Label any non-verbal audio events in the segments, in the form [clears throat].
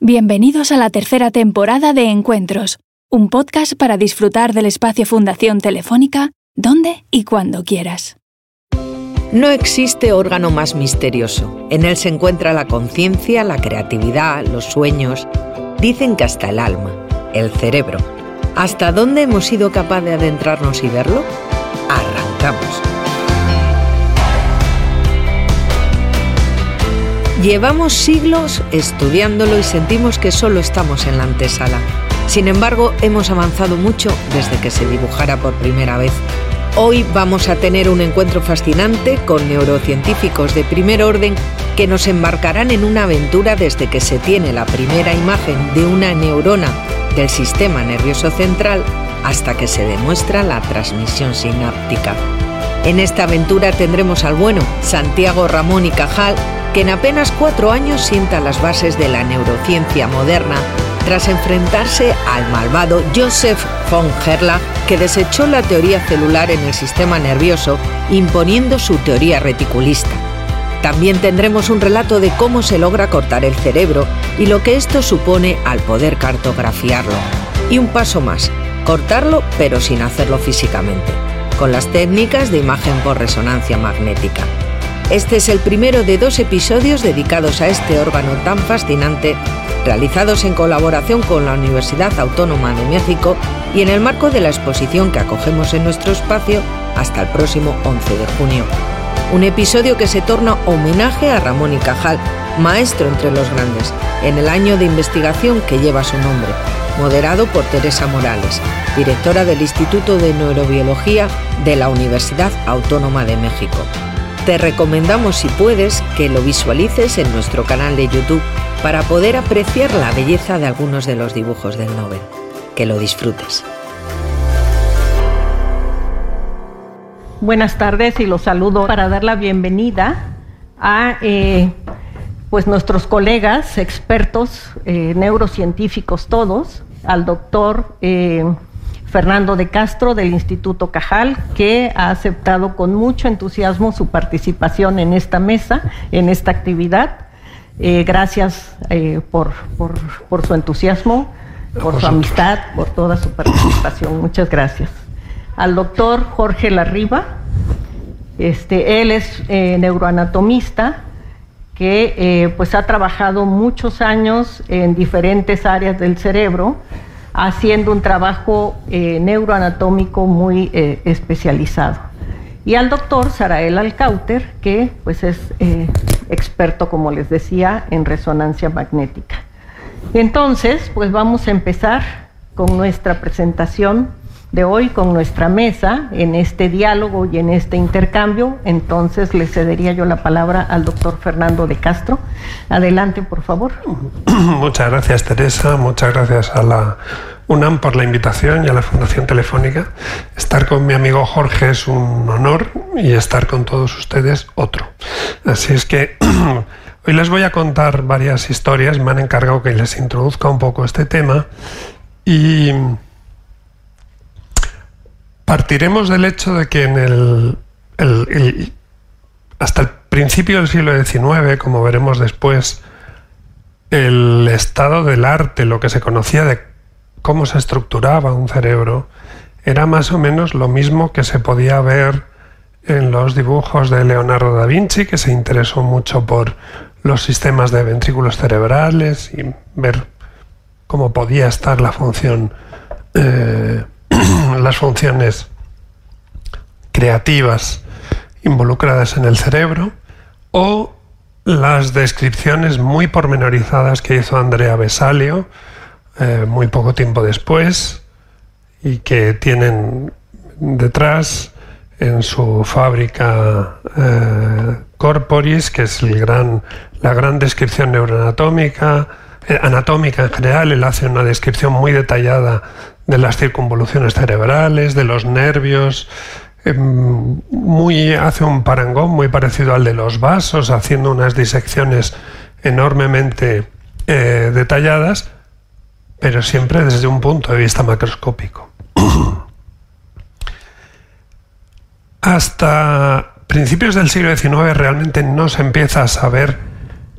Bienvenidos a la tercera temporada de Encuentros, un podcast para disfrutar del espacio Fundación Telefónica donde y cuando quieras. No existe órgano más misterioso. En él se encuentra la conciencia, la creatividad, los sueños. Dicen que hasta el alma, el cerebro. ¿Hasta dónde hemos sido capaces de adentrarnos y verlo? Arrancamos. Llevamos siglos estudiándolo y sentimos que solo estamos en la antesala. Sin embargo, hemos avanzado mucho desde que se dibujara por primera vez. Hoy vamos a tener un encuentro fascinante con neurocientíficos de primer orden que nos embarcarán en una aventura desde que se tiene la primera imagen de una neurona del sistema nervioso central hasta que se demuestra la transmisión sináptica. En esta aventura tendremos al bueno Santiago Ramón y Cajal, que en apenas cuatro años sienta las bases de la neurociencia moderna tras enfrentarse al malvado Joseph von Gerlach, que desechó la teoría celular en el sistema nervioso, imponiendo su teoría reticulista. También tendremos un relato de cómo se logra cortar el cerebro y lo que esto supone al poder cartografiarlo. Y un paso más, cortarlo pero sin hacerlo físicamente, con las técnicas de imagen por resonancia magnética. Este es el primero de dos episodios dedicados a este órgano tan fascinante, realizados en colaboración con la Universidad Autónoma de México y en el marco de la exposición que acogemos en nuestro espacio hasta el próximo 11 de junio. Un episodio que se torna homenaje a Ramón y Cajal, maestro entre los grandes, en el año de investigación que lleva su nombre, moderado por Teresa Morales, directora del Instituto de Neurobiología de la Universidad Autónoma de México. Te recomendamos, si puedes, que lo visualices en nuestro canal de YouTube para poder apreciar la belleza de algunos de los dibujos del Nobel. Que lo disfrutes. Buenas tardes y los saludo para dar la bienvenida a eh, pues nuestros colegas, expertos, eh, neurocientíficos todos, al doctor eh, Fernando de Castro del Instituto Cajal, que ha aceptado con mucho entusiasmo su participación en esta mesa, en esta actividad. Eh, gracias eh, por, su entusiasmo, por su amistad, por toda su participación. Muchas gracias. Al doctor Jorge Larriba, este, él es neuroanatomista que pues ha trabajado muchos años en diferentes áreas del cerebro haciendo un trabajo eh, neuroanatómico muy eh, especializado. Y al doctor Sarael Alcauter, que pues es eh, experto, como les decía, en resonancia magnética. Entonces, pues vamos a empezar con nuestra presentación de hoy con nuestra mesa en este diálogo y en este intercambio. Entonces le cedería yo la palabra al doctor Fernando de Castro. Adelante, por favor. [clears throat] Muchas gracias, Teresa. Muchas gracias a la UNAM por la invitación y a la Fundación Telefónica. Estar con mi amigo Jorge es un honor y estar con todos ustedes otro. Así es que [clears throat] hoy les voy a contar varias historias. Me han encargado que les introduzca un poco este tema y Partiremos del hecho de que en el, hasta el principio del siglo XIX, como veremos después, el estado del arte, lo que se conocía de cómo se estructuraba un cerebro, era más o menos lo mismo que se podía ver en los dibujos de Leonardo da Vinci, que se interesó mucho por los sistemas de ventrículos cerebrales y ver cómo podía estar la función eh, [clears throat] las funciones creativas involucradas en el cerebro o las descripciones muy pormenorizadas que hizo Andrea Besalio eh, muy poco tiempo después y que tienen detrás en su fábrica eh, Corporis, que es gran, la gran descripción neuroanatómica, eh, anatómica en general, él hace una descripción muy detallada de las circunvoluciones cerebrales, de los nervios. Em, muy, hace un parangón muy parecido al de los vasos, haciendo unas disecciones enormemente eh, detalladas, pero siempre desde un punto de vista macroscópico. [clears throat] Hasta principios del siglo XIX realmente no se empieza a saber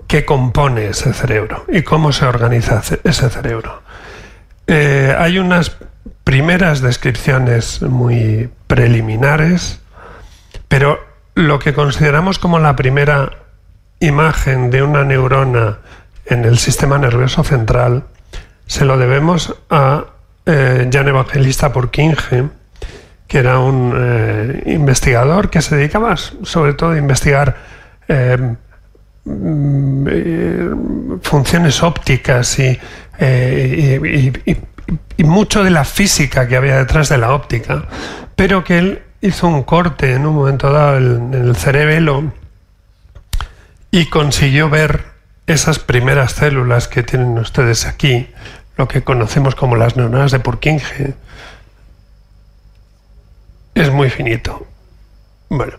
qué compone ese cerebro y cómo se organiza ese cerebro. Eh, hay unas primeras descripciones muy preliminares, pero lo que consideramos como la primera imagen de una neurona en el sistema nervioso central se lo debemos a eh, Jan Evangelista Purkinje, que era un eh, investigador que se dedicaba sobre todo a investigar eh, mm, funciones ópticas y, y, mucho de la física que había detrás de la óptica, pero que él hizo un corte en un momento dado en el cerebelo y consiguió ver esas primeras células que tienen ustedes aquí, lo que conocemos como las neuronas de Purkinje, es muy finito. Bueno,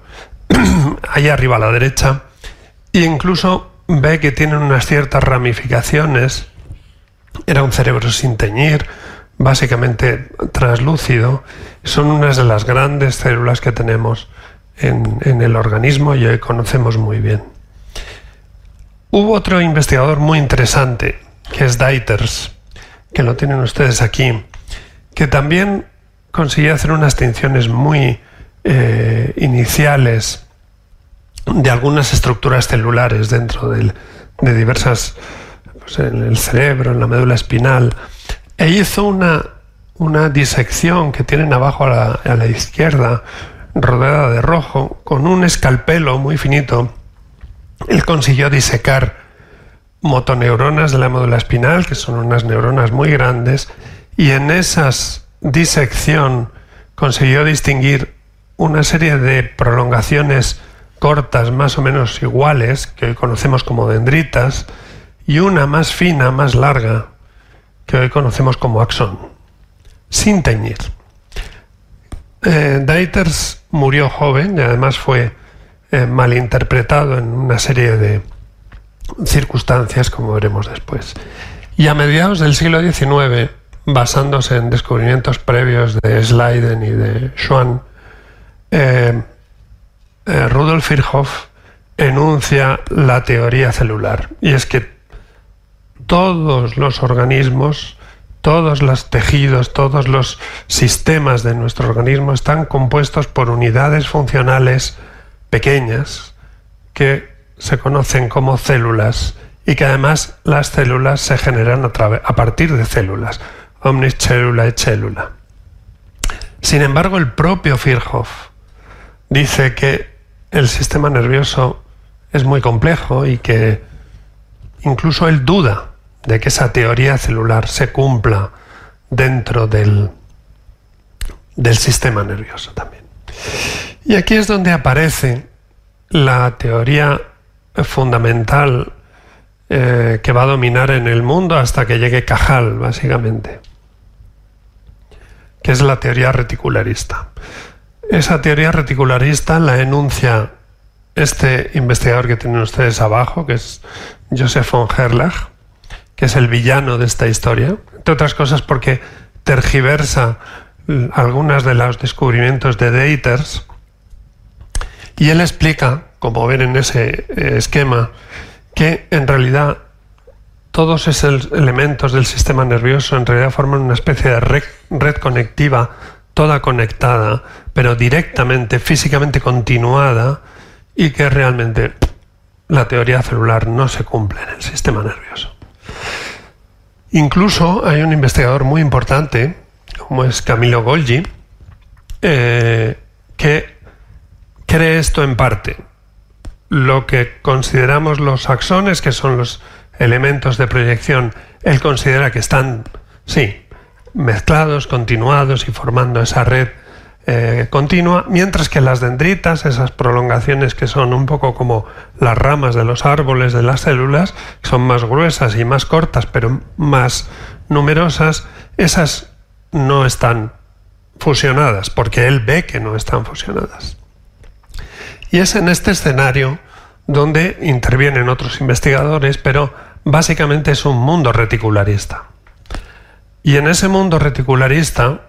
[clears throat] ahí arriba a la derecha, e incluso ve que tienen unas ciertas ramificaciones. Era un cerebro sin teñir, básicamente translúcido. Son unas de las grandes células que tenemos en, el organismo y hoy conocemos muy bien. Hubo otro investigador muy interesante, que es Deiters, que lo tienen ustedes aquí, que también consiguió hacer unas distinciones muy eh, iniciales de algunas estructuras celulares dentro de diversas, pues, en el cerebro, en la médula espinal, e hizo una, una disección que tienen abajo a la, a la izquierda, rodeada de rojo, con un escalpelo muy finito. Él consiguió disecar motoneuronas de la médula espinal, que son unas neuronas muy grandes, y en esas disección consiguió distinguir una serie de prolongaciones cortas más o menos iguales, que hoy conocemos como dendritas, y una más fina, más larga, que hoy conocemos como axón, sin teñir. Eh, Deiters murió joven y además fue eh, malinterpretado en una serie de circunstancias, como veremos después. Y a mediados del siglo XIX, basándose en descubrimientos previos de Schleiden y de Schwann, eh, eh, Rudolf Virchow enuncia la teoría celular. Y es que todos los organismos, todos los tejidos, todos los sistemas de nuestro organismo están compuestos por unidades funcionales pequeñas que se conocen como células y que además las células se generan a, partir de células omnis cellula et cellula. Sin embargo, el propio Virchow dice que el sistema nervioso es muy complejo y que incluso él duda de que esa teoría celular se cumpla dentro del, del sistema nervioso también. Y aquí es donde aparece la teoría fundamental eh, que va a dominar en el mundo hasta que llegue Cajal, básicamente que es la teoría reticularista. Esa teoría reticularista la enuncia este investigador que tienen ustedes abajo, que es Joseph von Herlach, que es el villano de esta historia, entre otras cosas porque tergiversa algunas de los descubrimientos de Deiters y él explica, como ven en ese eh, esquema, que en realidad todos esos elementos del sistema nervioso en realidad forman una especie de red, conectiva, toda conectada, pero directamente, físicamente continuada, y que realmente la teoría celular no se cumple en el sistema nervioso. Incluso hay un investigador muy importante, como es Camilo Golgi, eh, que cree esto en parte. Lo que consideramos los axones, que son los elementos de proyección, él considera que están, sí, mezclados, continuados y formando esa red eh, continua, mientras que las dendritas, esas prolongaciones que son un poco como las ramas de los árboles de las células, son más gruesas y más cortas, pero más numerosas, esas no están fusionadas, porque él ve que no están fusionadas. Y es en este escenario donde intervienen otros investigadores, pero básicamente es un mundo reticularista. Y en ese mundo reticularista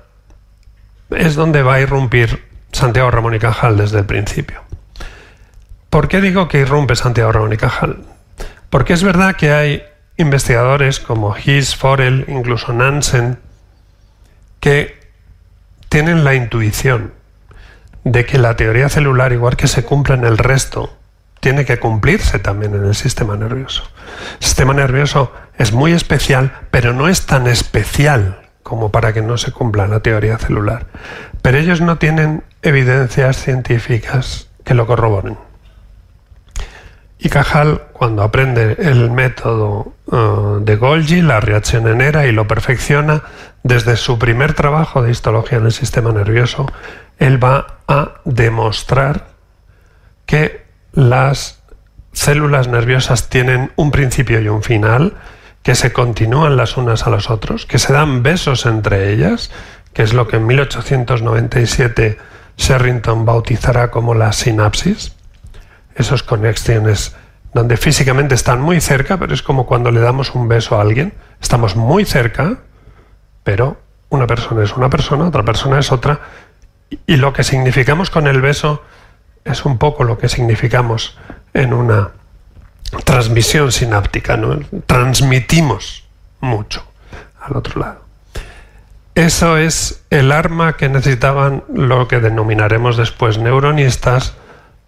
es donde va a irrumpir Santiago Ramón y Cajal desde el principio. ¿Por qué digo que irrumpe Santiago Ramón y Cajal? Porque es verdad que hay investigadores como Hiss, Forel, incluso Nansen, que tienen la intuición de que la teoría celular, igual que se cumple en el resto, tiene que cumplirse también en el sistema nervioso. El sistema nervioso es muy especial, pero no es tan especial como para que no se cumpla la teoría celular. Pero ellos no tienen evidencias científicas que lo corroboren. Y Cajal, cuando aprende el método uh, de Golgi, la reacción enera, y lo perfecciona, desde su primer trabajo de histología en el sistema nervioso, él va a demostrar que las células nerviosas tienen un principio y un final, que se continúan las unas a los otros, que se dan besos entre ellas, que es lo que en 1897 Sherrington bautizará como la sinapsis esas conexiones donde físicamente están muy cerca, pero es como cuando le damos un beso a alguien. Estamos muy cerca, pero una persona es una persona, otra persona es otra. Y lo que significamos con el beso es un poco lo que significamos en una transmisión sináptica. ¿no? Transmitimos mucho al otro lado. Eso es el arma que necesitaban lo que denominaremos después neuronistas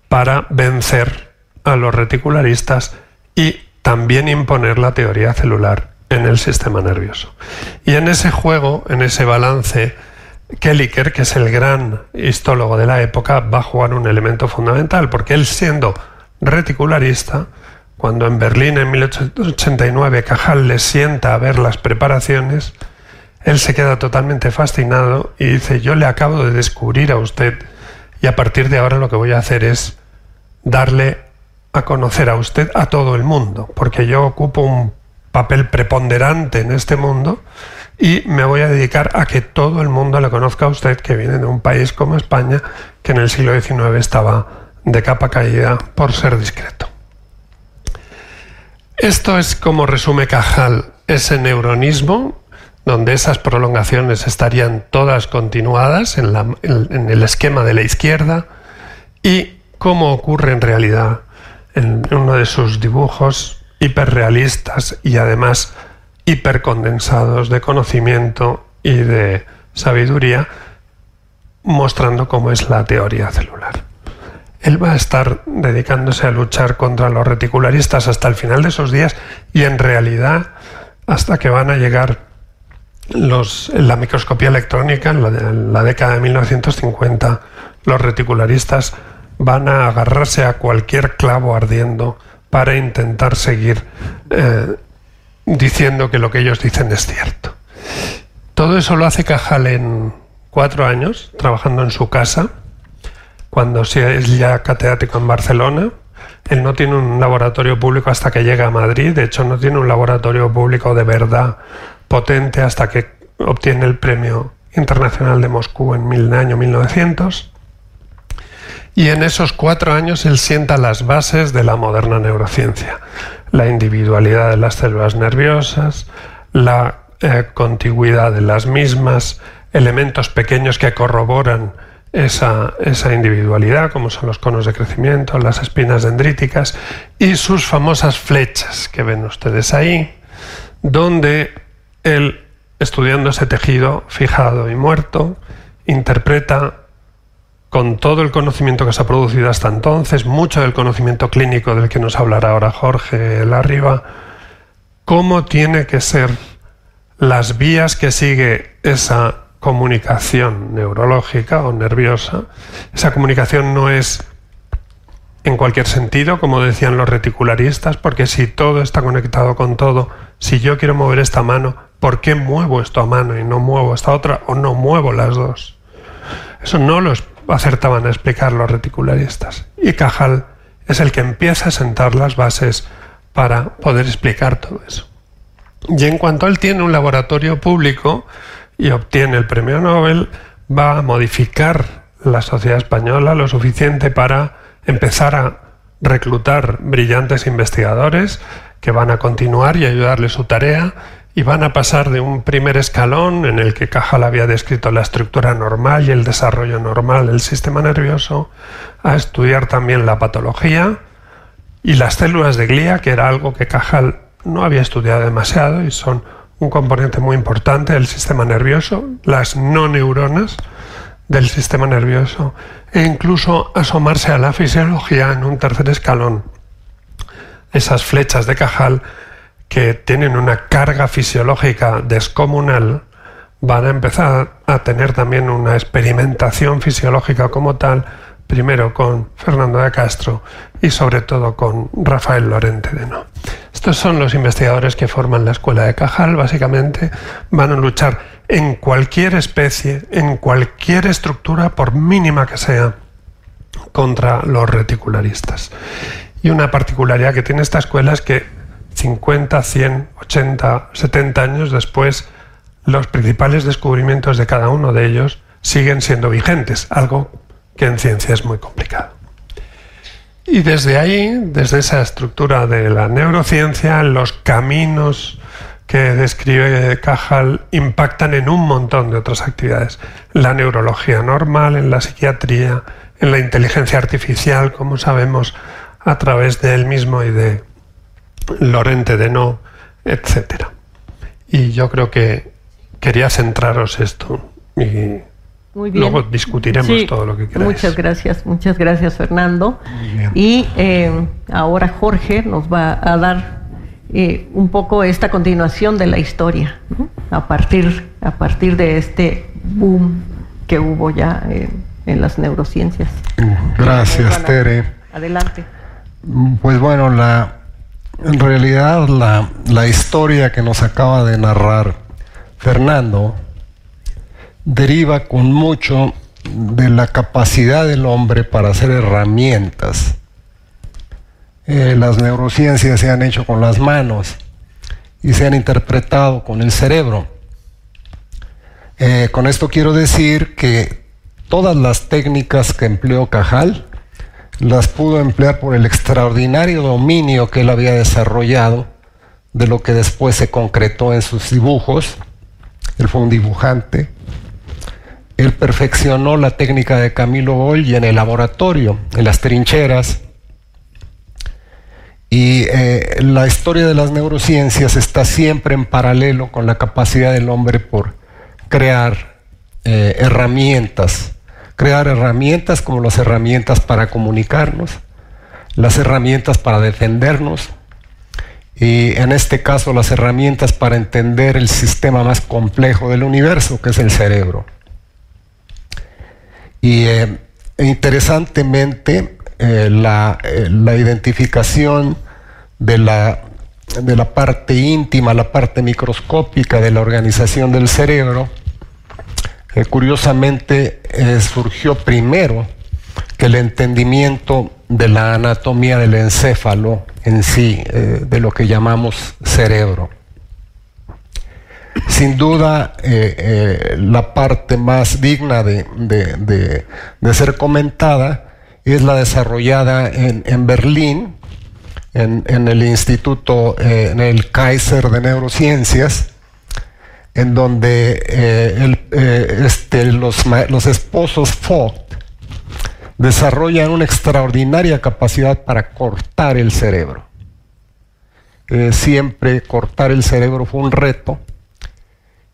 para vencer a los reticularistas y también imponer la teoría celular en el sistema nervioso. Y en ese juego, en ese balance, Kelliker, que es el gran histólogo de la época, va a jugar un elemento fundamental, porque él siendo reticularista, cuando en Berlín en 1889 Cajal le sienta a ver las preparaciones, él se queda totalmente fascinado y dice, yo le acabo de descubrir a usted y a partir de ahora lo que voy a hacer es darle a conocer a usted a todo el mundo, porque yo ocupo un papel preponderante en este mundo y me voy a dedicar a que todo el mundo le conozca a usted, que viene de un país como España, que en el siglo XIX estaba de capa caída por ser discreto. Esto es como resume Cajal ese neuronismo, donde esas prolongaciones estarían todas continuadas en, el esquema de la izquierda y cómo ocurre en realidad en uno de sus dibujos hiperrealistas y además hipercondensados de conocimiento y de sabiduría, mostrando cómo es la teoría celular. Él va a estar dedicándose a luchar contra los reticularistas hasta el final de sus días y en realidad hasta que van a llegar los, la microscopía electrónica en la, en la década de 1950 los reticularistas van a agarrarse a cualquier clavo ardiendo para intentar seguir eh, diciendo que lo que ellos dicen es cierto. Todo eso lo hace Cajal en cuatro años, trabajando en su casa, cuando es ya catedrático en Barcelona. Él no tiene un laboratorio público hasta que llega a Madrid, de hecho no tiene un laboratorio público de verdad potente hasta que obtiene el Premio Internacional de Moscú en el año 1900. Y en esos cuatro años él sienta las bases de la moderna neurociencia. La individualidad de las células nerviosas, la eh, contigüidad de las mismas, elementos pequeños que corroboran esa, esa, individualidad, como son los conos de crecimiento, las espinas dendríticas y sus famosas flechas que ven ustedes ahí, donde él, estudiando ese tejido fijado y muerto, interpreta con todo el conocimiento que se ha producido hasta entonces, mucho del conocimiento clínico del que nos hablará ahora Jorge Larriba, cómo tiene que ser las vías que sigue esa comunicación neurológica o nerviosa. Esa comunicación no es en cualquier sentido, como decían los reticularistas, porque si todo está conectado con todo, si yo quiero mover esta mano, ¿por qué muevo esto a mano y no muevo esta otra o no muevo las dos? Eso no lo, acertaban a explicar los reticularistas. Y Cajal es el que empieza a sentar las bases para poder explicar todo eso. Y en cuanto él tiene un laboratorio público y obtiene el premio Nobel, va a modificar la sociedad española lo suficiente para empezar a reclutar brillantes investigadores que van a continuar y ayudarle su tarea y van a pasar de un primer escalón en el que Cajal había descrito la estructura normal y el desarrollo normal del sistema nervioso a estudiar también la patología y las células de glía, que era algo que Cajal no había estudiado demasiado y son un componente muy importante del sistema nervioso, las no neuronas del sistema nervioso, e incluso asomarse a la fisiología en un tercer escalón. Esas flechas de Cajal que tienen una carga fisiológica descomunal van a empezar a tener también una experimentación fisiológica como tal, primero con Fernando de Castro y sobre todo con Rafael Lorente de No. Estos son los investigadores que forman la escuela de Cajal, básicamente van a luchar en cualquier especie, en cualquier estructura, por mínima que sea, contra los reticularistas. Y una particularidad que tiene esta escuela es que 50, 100, 80, 70 años después, los principales descubrimientos de cada uno de ellos siguen siendo vigentes, algo que en ciencia es muy complicado. Y desde ahí, desde esa estructura de la neurociencia, los caminos que describe Cajal impactan en un montón de otras actividades. La neurología normal, en la psiquiatría, en la inteligencia artificial, como sabemos, a través de él mismo y de Lorente de No, etc. Y yo creo que quería centraros esto y luego discutiremos todo lo que queráis. Muchas gracias, muchas gracias Fernando. Y eh, ahora Jorge nos va a dar eh, un poco esta continuación de la historia, a, partir, a partir de este boom que hubo ya en las neurociencias. Gracias, Tere. Adelante. Pues bueno, la, en realidad la, la historia que nos acaba de narrar Fernando deriva con mucho de la capacidad del hombre para hacer herramientas. Eh, las neurociencias se han hecho con las manos y se han interpretado con el cerebro. Eh, con esto quiero decir que todas las técnicas que empleó Cajal las pudo emplear por el extraordinario dominio que él había desarrollado de lo que después se concretó en sus dibujos. Él fue un dibujante. Él perfeccionó la técnica de Camilo Golgi en el laboratorio, en las trincheras. Y eh, la historia de las neurociencias está siempre en paralelo con la capacidad del hombre por crear eh, herramientas crear herramientas como las herramientas para comunicarnos, las herramientas para defendernos y en este caso las herramientas para entender el sistema más complejo del universo, que es el cerebro. Y eh, interesantemente, eh, la, eh, la, identificación de la, de la parte íntima, la parte microscópica de la organización del cerebro, curiosamente surgió primero que el entendimiento de la anatomía del encéfalo en sí, de lo que llamamos cerebro. Sin duda, eh, la parte más digna de, ser comentada es la desarrollada en, Berlín, en, en, el Instituto, en el Kaiser de Neurociencias, en donde eh, eh, este, los, los, esposos Vogt desarrollan una extraordinaria capacidad para cortar el cerebro. Eh, siempre cortar el cerebro fue un reto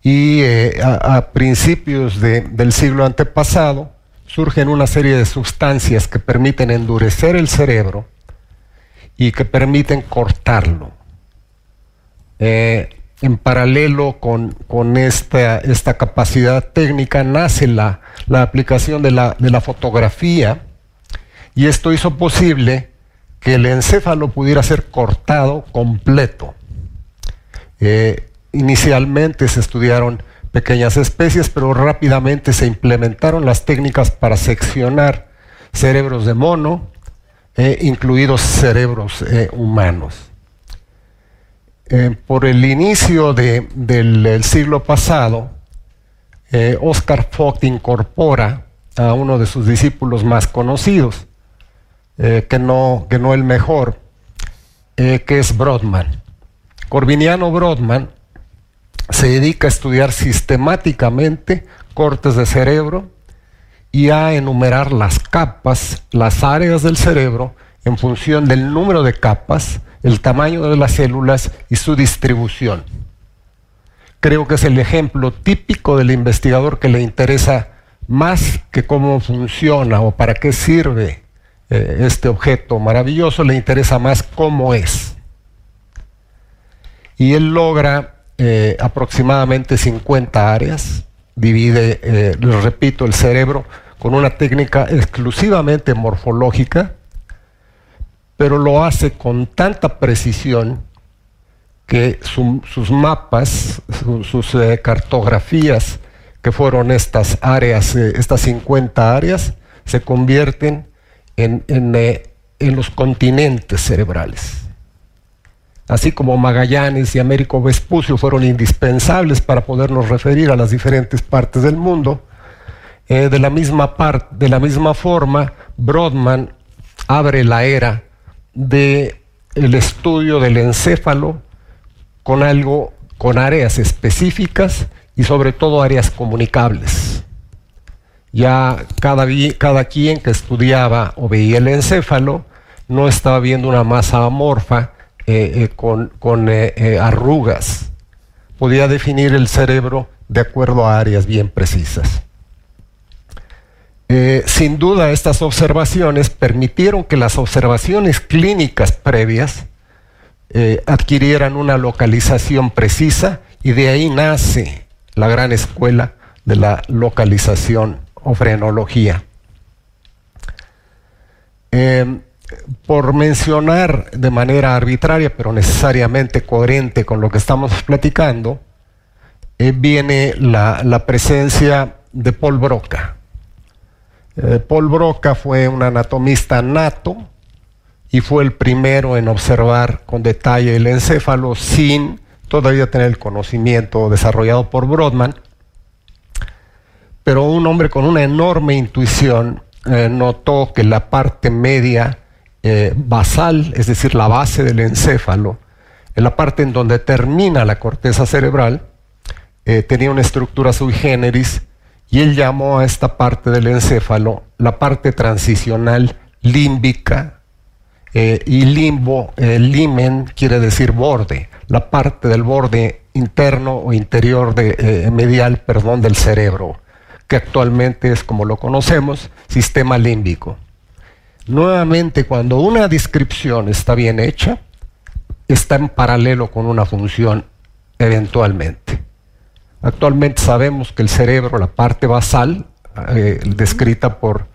y a, principios del siglo antepasado surgen una serie de sustancias que permiten endurecer el cerebro y que permiten cortarlo en paralelo con, esta, esta, capacidad técnica nace la, aplicación de la, de la, fotografía y esto hizo posible que el encéfalo pudiera ser cortado completo. Eh, inicialmente se estudiaron pequeñas especies, pero rápidamente se implementaron las técnicas para seccionar cerebros de mono, eh, incluidos cerebros eh, humanos. Eh, por el inicio del, siglo pasado, Oscar Vogt incorpora a uno de sus discípulos más conocidos, que, no, que no el mejor, que es Brodmann. Corviniano Brodmann se dedica a estudiar sistemáticamente cortes de cerebro y a enumerar las capas, las áreas del cerebro en función del número de capas, el tamaño de las células y su distribución. Creo que es el ejemplo típico del investigador que le interesa más que cómo funciona o para qué sirve eh, este objeto maravilloso, le interesa más cómo es. Y él logra eh, aproximadamente 50 áreas, divide, eh, les repito, el cerebro con una técnica exclusivamente morfológica, pero lo hace con tanta precisión que sus mapas, sus eh, cartografías, que fueron estas áreas, estas 50 áreas, se convierten en, en los continentes cerebrales así como Magallanes y Américo Vespucio fueron indispensables para podernos referir a las diferentes partes del mundo, eh, de, la misma de la misma forma, Brodmann abre la era del el estudio del encéfalo con algo, con áreas específicas y sobre todo áreas comunicables. Ya cada quien que estudiaba o veía el encéfalo no estaba viendo una masa amorfa, eh, eh, con, eh, arrugas. Podía definir el cerebro de acuerdo a áreas bien precisas. sin duda, estas observaciones permitieron que las observaciones clínicas previas adquirieran una localización precisa y de ahí nace la gran escuela de la localización o frenología. Por mencionar de manera arbitraria, pero necesariamente coherente con lo que estamos platicando, eh, viene la, presencia de Paul Broca. Eh, Paul Broca fue un anatomista nato y fue el primero en observar con detalle el encéfalo sin todavía tener el conocimiento desarrollado por Brodmann, pero un hombre con una enorme intuición eh, notó que la parte media eh, basal, es decir, la base del encéfalo, en la parte en donde termina la corteza cerebral, eh, tenía una estructura sui generis y él llamó a esta parte del encéfalo la parte transicional límbica eh, y limbo, limen quiere decir borde, la parte del borde interno o interior de, medial, perdón, del cerebro, que actualmente es como lo conocemos, sistema límbico. Nuevamente, cuando una descripción está bien hecha, está en paralelo con una función eventualmente. Actualmente sabemos que el cerebro, la parte basal, eh, descrita por,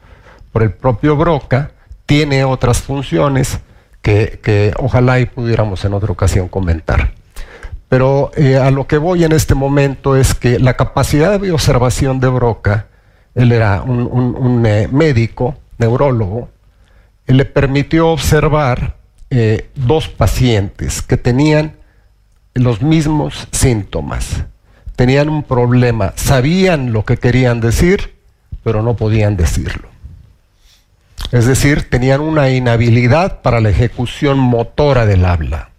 por el propio Broca, tiene otras funciones que, ojalá y pudiéramos en otra ocasión comentar. Pero eh, a lo que voy en este momento es que la capacidad de observación de Broca, él era un, eh, médico, neurólogo, le permitió observar eh, dos pacientes que tenían los mismos síntomas. Tenían un problema, sabían lo que querían decir, pero no podían decirlo. Es decir, tenían una inhabilidad para la ejecución motora del habla.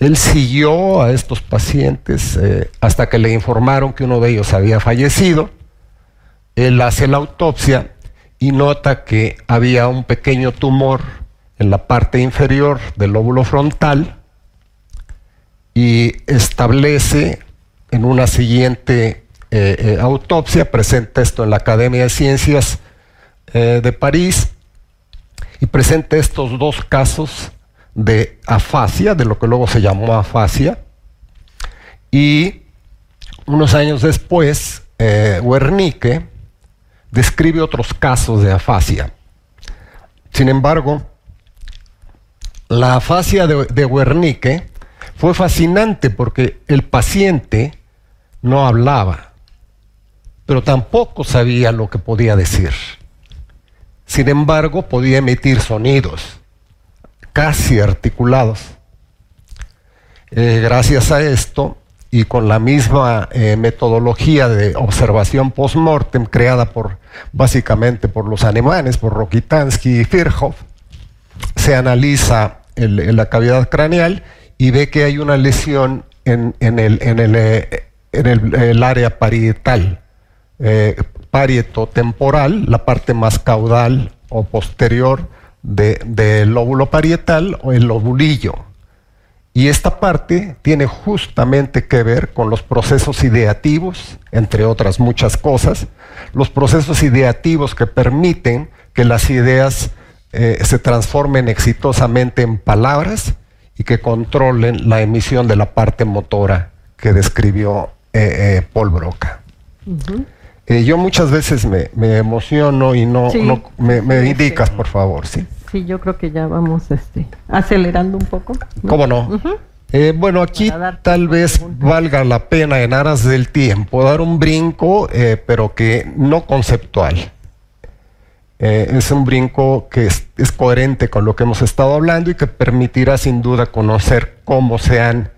Él siguió a estos pacientes eh, hasta que le informaron que uno de ellos había fallecido. Él hace la autopsia y nota que había un pequeño tumor en la parte inferior del lóbulo frontal y establece en una siguiente eh, eh, autopsia, presenta esto en la Academia de Ciencias eh, de París y presenta estos dos casos de afasia, de lo que luego se llamó afasia, y unos años después, Wernicke describe otros casos de afasia. Sin embargo, la afasia de, Wernicke fue fascinante porque el paciente no hablaba, pero tampoco sabía lo que podía decir. Sin embargo, podía emitir sonidos casi articulados. Eh, gracias a esto, y con la misma eh, metodología de observación post-mortem creada por, básicamente por los alemanes, por Rokitansky y Virchow, se analiza la cavidad craneal y ve que hay una lesión en, el, en el, eh, área parietal, eh, parieto temporal, la parte más caudal o posterior del lóbulo parietal o el lobulillo. Y esta parte tiene justamente que ver con los procesos ideativos, entre otras muchas cosas, los procesos ideativos que permiten que las ideas eh, se transformen exitosamente en palabras y que controlen la emisión de la parte motora que describió eh, eh, Paul Broca. yo muchas veces me, emociono y no, me, indicas, por favor, ¿sí? Sí, yo creo que ya vamos este, acelerando un poco. ¿Cómo no? bueno, aquí tal vez valga la pena en aras del tiempo dar un brinco, pero que no conceptual. Eh, es un brinco que es, coherente con lo que hemos estado hablando y que permitirá sin duda conocer cómo se han,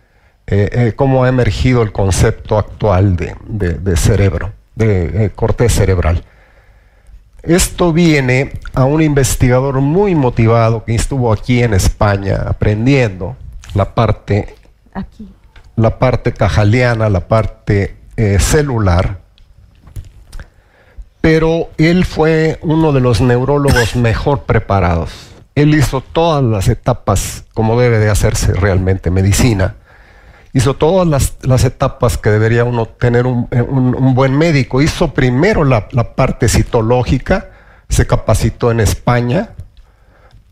eh, eh, cómo ha emergido el concepto actual de, cerebro, de corteza cerebral. Esto viene a un investigador muy motivado que estuvo aquí en España aprendiendo la parte, la parte cajaliana, la parte celular, pero él fue uno de los neurólogos mejor preparados. Él hizo todas las etapas como debe de hacerse realmente medicina. Hizo todas las, etapas que debería uno tener un, buen médico. Hizo primero la, parte citológica, se capacitó en España.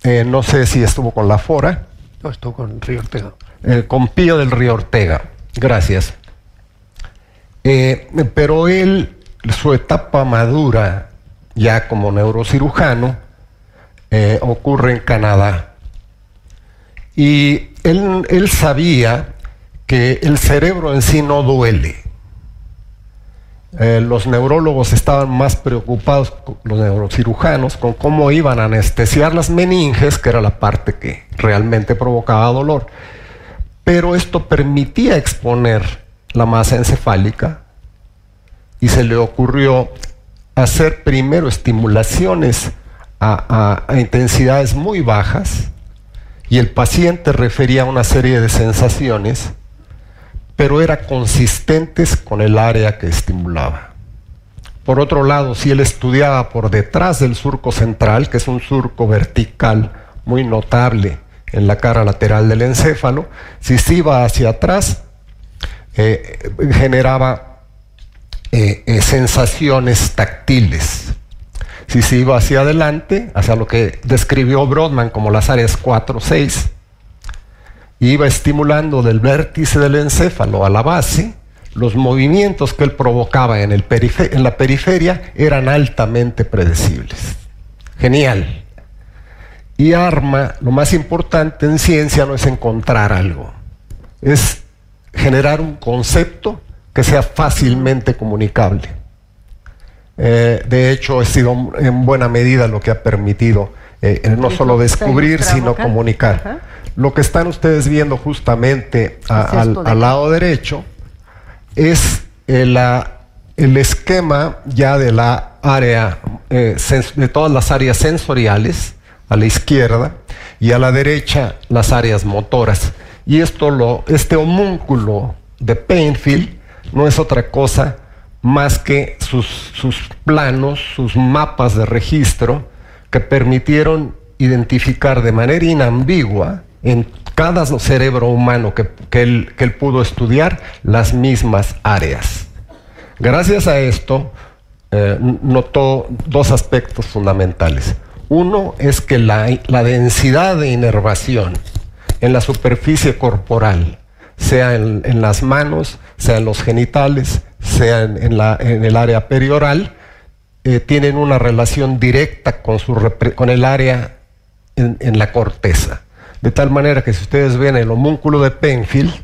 Eh, no sé si estuvo con la Fora. No, estuvo con Río Ortega. Eh, con Pío del Río Ortega. Gracias. Eh, pero él su etapa madura ya como neurocirujano eh, ocurre en Canadá. Y él, sabía que el cerebro en sí no duele. Eh, los neurólogos estaban más preocupados, los neurocirujanos, con cómo iban a anestesiar las meninges, que era la parte que realmente provocaba dolor. Pero esto permitía exponer la masa encefálica y se le ocurrió hacer primero estimulaciones a, intensidades muy bajas y el paciente refería una serie de sensaciones, pero era consistentes con el área que estimulaba. Por otro lado, si él estudiaba por detrás del surco central, que es un surco vertical muy notable en la cara lateral del encéfalo, si se iba hacia atrás, eh, generaba eh, eh, sensaciones táctiles. Si se iba hacia adelante, hacia lo que describió Brodmann como las áreas 4, 6, iba estimulando del vértice del encéfalo a la base, los movimientos que él provocaba en, el en la periferia eran altamente predecibles. Genial. Y arma, lo más importante en ciencia no es encontrar algo, es generar un concepto que sea fácilmente comunicable. Eh, de hecho, ha sido en buena medida lo que ha permitido eh, no solo descubrir, sino comunicar. Lo que están ustedes viendo justamente al, lado derecho es el, el, esquema ya de la área, eh, de todas las áreas sensoriales, a la izquierda, y a la derecha las áreas motoras. Y esto lo, este homúnculo de Painfield no es otra cosa más que sus, planos, sus mapas de registro que permitieron identificar de manera inambigua en cada cerebro humano que, él, pudo estudiar las mismas áreas. Gracias a esto, eh, notó dos aspectos fundamentales. Uno es que la, densidad de inervación en la superficie corporal sea en, las manos, sea en los genitales, sea en, el área perioral, eh, tienen una relación directa con el área en, la corteza. De tal manera que si ustedes ven el homúnculo de Penfield,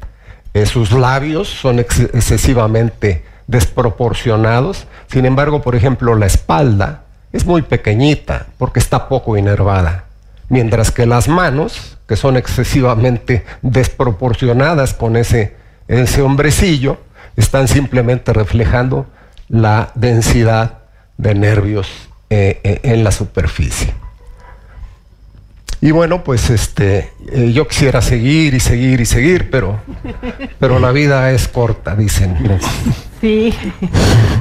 eh, sus labios son excesivamente desproporcionados. Sin embargo, por ejemplo, la espalda es muy pequeñita porque está poco inervada. Mientras que las manos, que son excesivamente desproporcionadas con ese, ese hombrecillo, están simplemente reflejando la densidad de nervios eh, eh, en la superficie. Y bueno, pues este, eh, yo quisiera seguir y seguir y seguir, pero, pero la vida es corta, dicen. Sí.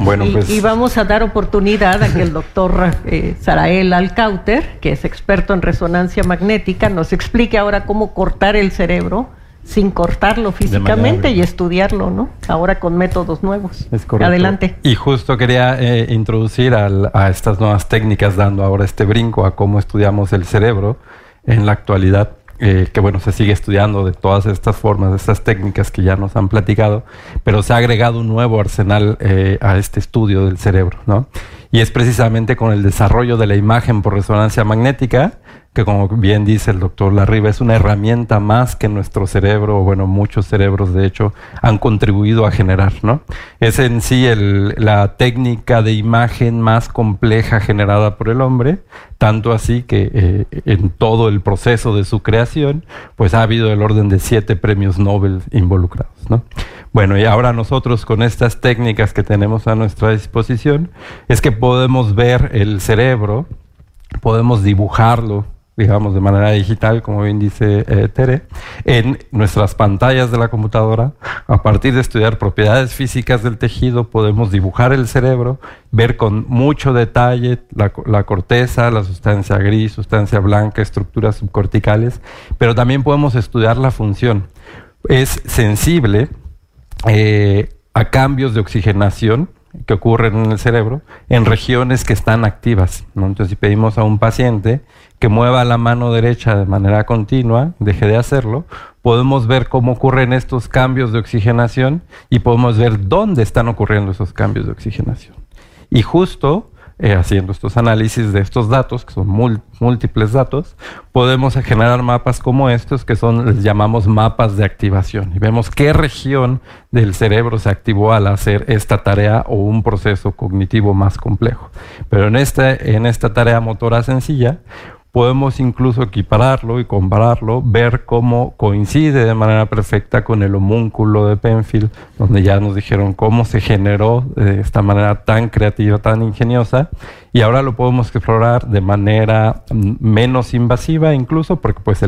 Bueno, y, pues. Y vamos a dar oportunidad a que el doctor eh, Sarael Alcauter, que es experto en resonancia magnética, nos explique ahora cómo cortar el cerebro sin cortarlo físicamente y estudiarlo, ¿no? Ahora con métodos nuevos. Es correcto. Adelante. Y justo quería eh, introducir a estas nuevas técnicas, dando ahora este brinco a cómo estudiamos el cerebro en la actualidad. Eh, que bueno, se sigue estudiando de todas estas formas, de estas técnicas que ya nos han platicado, pero se ha agregado un nuevo arsenal eh, a este estudio del cerebro, ¿no? Y es precisamente con el desarrollo de la imagen por resonancia magnética, que como bien dice el doctor Larriba, es una herramienta más que nuestro cerebro, o bueno, muchos cerebros de hecho han contribuido a generar, ¿no? Es en sí la técnica de imagen más compleja generada por el hombre, tanto así que eh, en todo el proceso de su creación, pues ha habido el orden de siete premios Nobel involucrados, ¿no? Bueno, y ahora nosotros con estas técnicas que tenemos a nuestra disposición, es que podemos ver el cerebro, podemos dibujarlo, digamos, de manera digital, como bien dice eh, Tere, en nuestras pantallas de la computadora. A partir de estudiar propiedades físicas del tejido, podemos dibujar el cerebro, ver con mucho detalle la, corteza, la sustancia gris, sustancia blanca, estructuras subcorticales, pero también podemos estudiar la función. Es sensible eh, a cambios de oxigenación que ocurren en el cerebro en regiones que están activas. Entonces, si pedimos a un paciente que mueva la mano derecha de manera continua, deje de hacerlo, podemos ver cómo ocurren estos cambios de oxigenación y podemos ver dónde están ocurriendo esos cambios de oxigenación. Y justo eh, haciendo estos análisis de estos datos, que son múltiples datos, podemos generar mapas como estos, que son, llamamos mapas de activación. Y vemos qué región del cerebro se activó al hacer esta tarea o un proceso cognitivo más complejo. Pero en, este, en esta tarea motora sencilla, podemos incluso equipararlo y compararlo, ver cómo coincide de manera perfecta con el homúnculo de Penfield, donde ya nos dijeron cómo se generó de esta manera tan creativa, tan ingeniosa, y ahora lo podemos explorar de manera mm, menos invasiva incluso, porque pues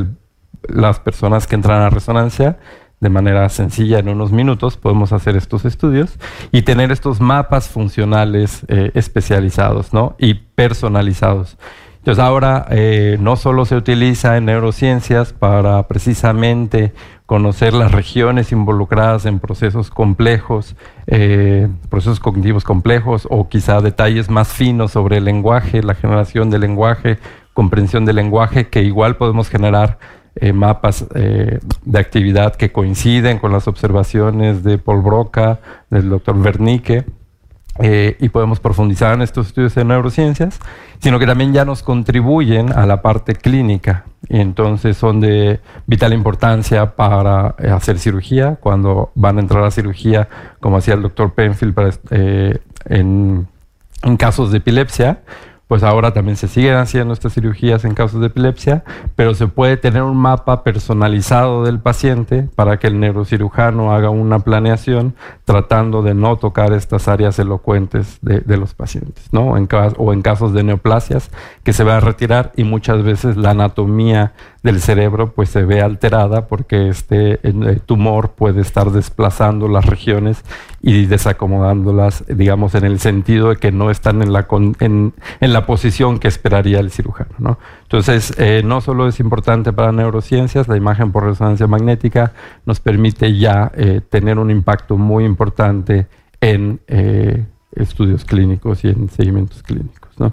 las personas que entran a resonancia de manera sencilla en unos minutos podemos hacer estos estudios y tener estos mapas funcionales eh, especializados ¿no? y personalizados. Entonces ahora eh, no solo se utiliza en neurociencias para precisamente conocer las regiones involucradas en procesos complejos, eh, procesos cognitivos complejos o quizá detalles más finos sobre el lenguaje, la generación del lenguaje, comprensión del lenguaje, que igual podemos generar eh, mapas de actividad que coinciden con las observaciones de Paul Broca, del doctor Wernicke eh, y podemos profundizar en estos estudios de neurociencias, sino que también ya nos contribuyen a la parte clínica. Y entonces son de vital importancia para eh, hacer cirugía, cuando van a entrar a cirugía, como hacía el doctor Penfield eh, en, en casos de epilepsia, pues ahora también se siguen haciendo estas cirugías en casos de epilepsia, pero se puede tener un mapa personalizado del paciente para que el neurocirujano haga una planeación tratando de no tocar estas áreas elocuentes de, los pacientes, ¿no? O en casos de neoplasias que se va a retirar y muchas veces la anatomía del cerebro pues se ve alterada porque este tumor puede estar desplazando las regiones y desacomodándolas, digamos, en el sentido de que no están en la, en, la posición que esperaría el cirujano. ¿no? Entonces, eh, no solo es importante para neurociencias, la imagen por resonancia magnética nos permite ya eh, tener un impacto muy importante en eh, estudios clínicos y en seguimientos clínicos. ¿no?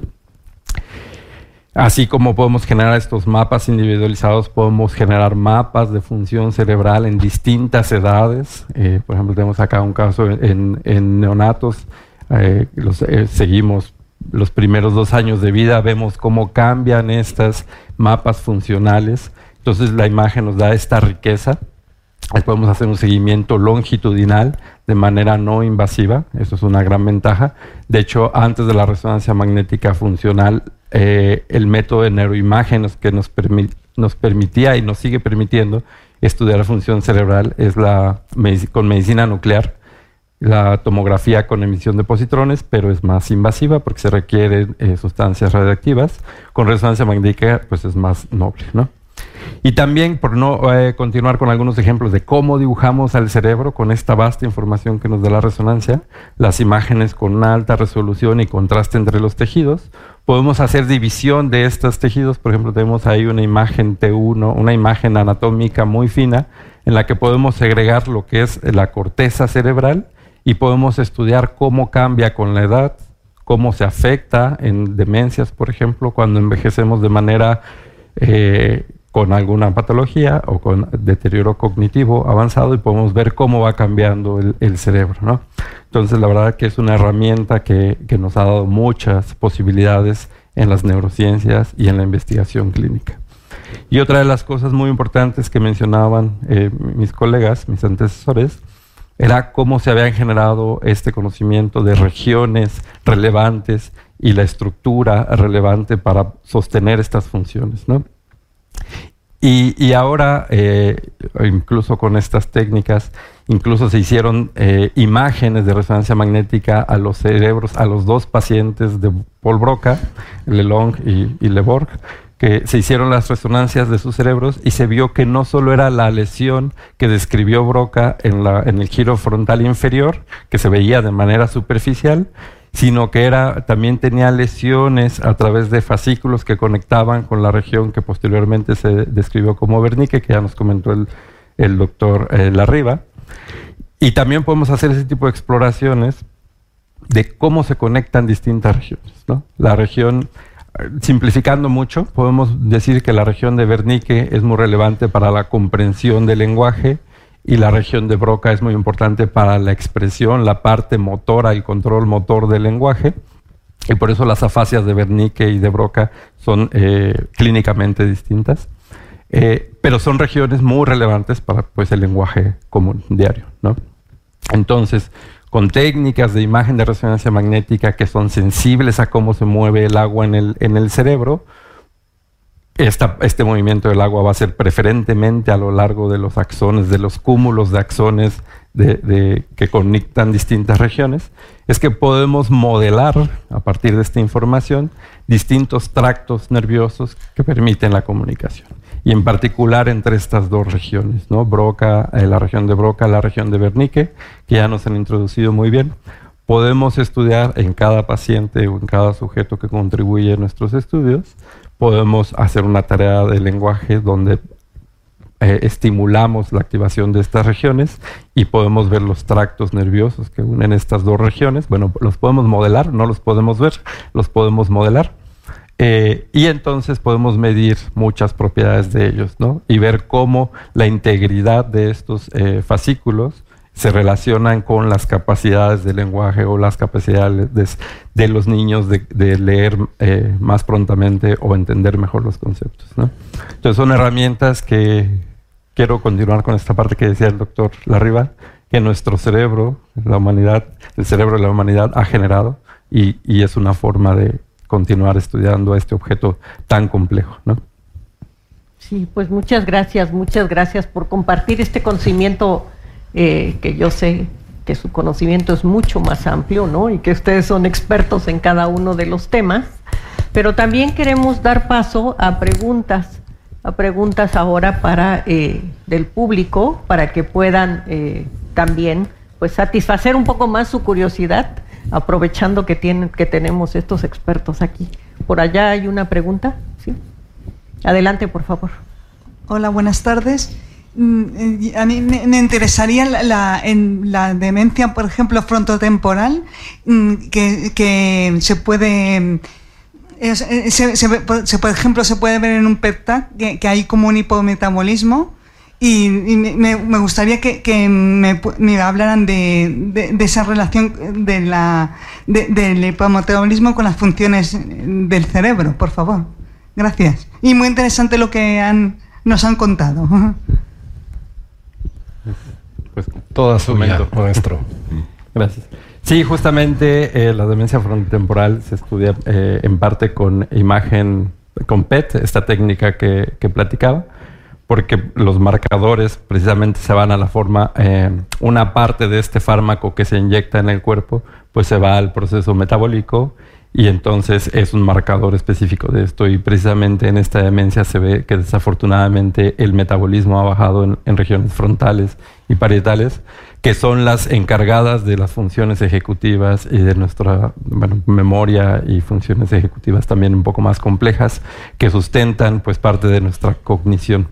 Así como podemos generar estos mapas individualizados, podemos generar mapas de función cerebral en distintas edades. Eh, por ejemplo, tenemos acá un caso en, neonatos, eh, eh, seguimos los primeros dos años de vida, vemos cómo cambian estas mapas funcionales. Entonces la imagen nos da esta riqueza. podemos hacer un seguimiento longitudinal de manera no invasiva, eso es una gran ventaja. De hecho, antes de la resonancia magnética funcional, eh, el método de neuroimágenes que nos, permitía y nos sigue permitiendo estudiar la función cerebral es la con medicina nuclear. la tomografía con emisión de positrones, pero es más invasiva porque se requieren eh, sustancias radiactivas. Con resonancia magnética, pues es más noble, ¿no? Y también, por no eh, continuar con algunos ejemplos de cómo dibujamos al cerebro con esta vasta información que nos da la resonancia, las imágenes con una alta resolución y contraste entre los tejidos, podemos hacer división de estos tejidos. Por ejemplo, tenemos ahí una imagen T1, una imagen anatómica muy fina, en la que podemos segregar lo que es la corteza cerebral y podemos estudiar cómo cambia con la edad, cómo se afecta en demencias, por ejemplo, cuando envejecemos de manera eh, con alguna patología o con deterioro cognitivo avanzado y podemos ver cómo va cambiando el, cerebro. ¿no? Entonces, la verdad que es una herramienta que, nos ha dado muchas posibilidades en las neurociencias y en la investigación clínica. Y otra de las cosas muy importantes que mencionaban eh, mis colegas, mis antecesores, era cómo se habían generado este conocimiento de regiones relevantes y la estructura relevante para sostener estas funciones. ¿no? Y, ahora, eh, incluso con estas técnicas, incluso se hicieron eh, imágenes de resonancia magnética a los cerebros, a los dos pacientes de Paul Broca, Lelong y, y Leborg, que se hicieron las resonancias de sus cerebros y se vio que no solo era la lesión que describió Broca en, la, en el giro frontal inferior, que se veía de manera superficial, sino que era, también tenía lesiones a través de fascículos que conectaban con la región que posteriormente se describió como vernique, que ya nos comentó el, doctor eh, Larriba. Y también podemos hacer ese tipo de exploraciones de cómo se conectan distintas regiones. La región, simplificando mucho, podemos decir que la región de Wernicke es muy relevante para la comprensión del lenguaje, y la región de Broca es muy importante para la expresión, la parte motora, el control motor del lenguaje. Y por eso las afasias de Wernicke y de Broca son eh, clínicamente distintas. Eh, pero son regiones muy relevantes para pues, el lenguaje común diario. ¿no? Entonces, con técnicas de imagen de resonancia magnética que son sensibles a cómo se mueve el agua en el, en el cerebro, este movimiento del agua va a ser preferentemente a lo largo de los axones, de los cúmulos de axones que conectan distintas regiones, es que podemos modelar a partir de esta información distintos tractos nerviosos que permiten la comunicación. Y en particular entre estas dos regiones, ¿no? Broca, eh, la región de Broca, la región de Wernicke, que ya nos han introducido muy bien. Podemos estudiar en cada paciente o en cada sujeto que contribuye a nuestros estudios podemos hacer una tarea de lenguaje donde eh, estimulamos la activación de estas regiones y podemos ver los tractos nerviosos que unen estas dos regiones. Bueno, los podemos modelar, no los podemos ver, los podemos modelar. Eh, y entonces podemos medir muchas propiedades de ellos, ¿no? Y ver cómo la integridad de estos eh, fascículos se relacionan con las capacidades de lenguaje o las capacidades de, los niños de, leer eh, más prontamente o entender mejor los conceptos. Entonces son herramientas que quiero continuar con esta parte que decía el doctor Larriba, que nuestro cerebro, la humanidad, el cerebro de la humanidad ha generado y, y es una forma de continuar estudiando este objeto tan complejo. ¿no? Sí, pues muchas gracias, muchas gracias por compartir este conocimiento eh, que yo sé que su conocimiento es mucho más amplio, ¿no? Y que ustedes son expertos en cada uno de los temas. Pero también queremos dar paso a preguntas, a preguntas ahora para eh, del público, para que puedan eh, también pues satisfacer un poco más su curiosidad, aprovechando que tienen, que tenemos estos expertos aquí. Por allá hay una pregunta, ¿sí? Adelante, por favor. Hola, buenas tardes. Mm, eh, a mí me, interesaría la, en la demencia, por ejemplo, frontotemporal, mm, que, se puede, se, por ejemplo, se puede ver en un PET que, hay como un hipometabolismo y, me, gustaría que, me, hablaran de, esa relación de la, del hipometabolismo con las funciones del cerebro, por favor. Gracias. Y muy interesante lo que han, nos han contado. [laughs] pues toda su maestro. [laughs] Gracias. Sí, justamente eh, la demencia frontotemporal se estudia eh, en parte con imagen, con PET, esta técnica que, platicaba, porque los marcadores precisamente se van a la forma, eh, una parte de este fármaco que se inyecta en el cuerpo, pues se va al proceso metabólico y entonces es un marcador específico de esto y precisamente en esta demencia se ve que desafortunadamente el metabolismo ha bajado en, regiones frontales y parietales que son las encargadas de las funciones ejecutivas y de nuestra memoria y funciones ejecutivas también un poco más complejas que sustentan pues parte de nuestra cognición.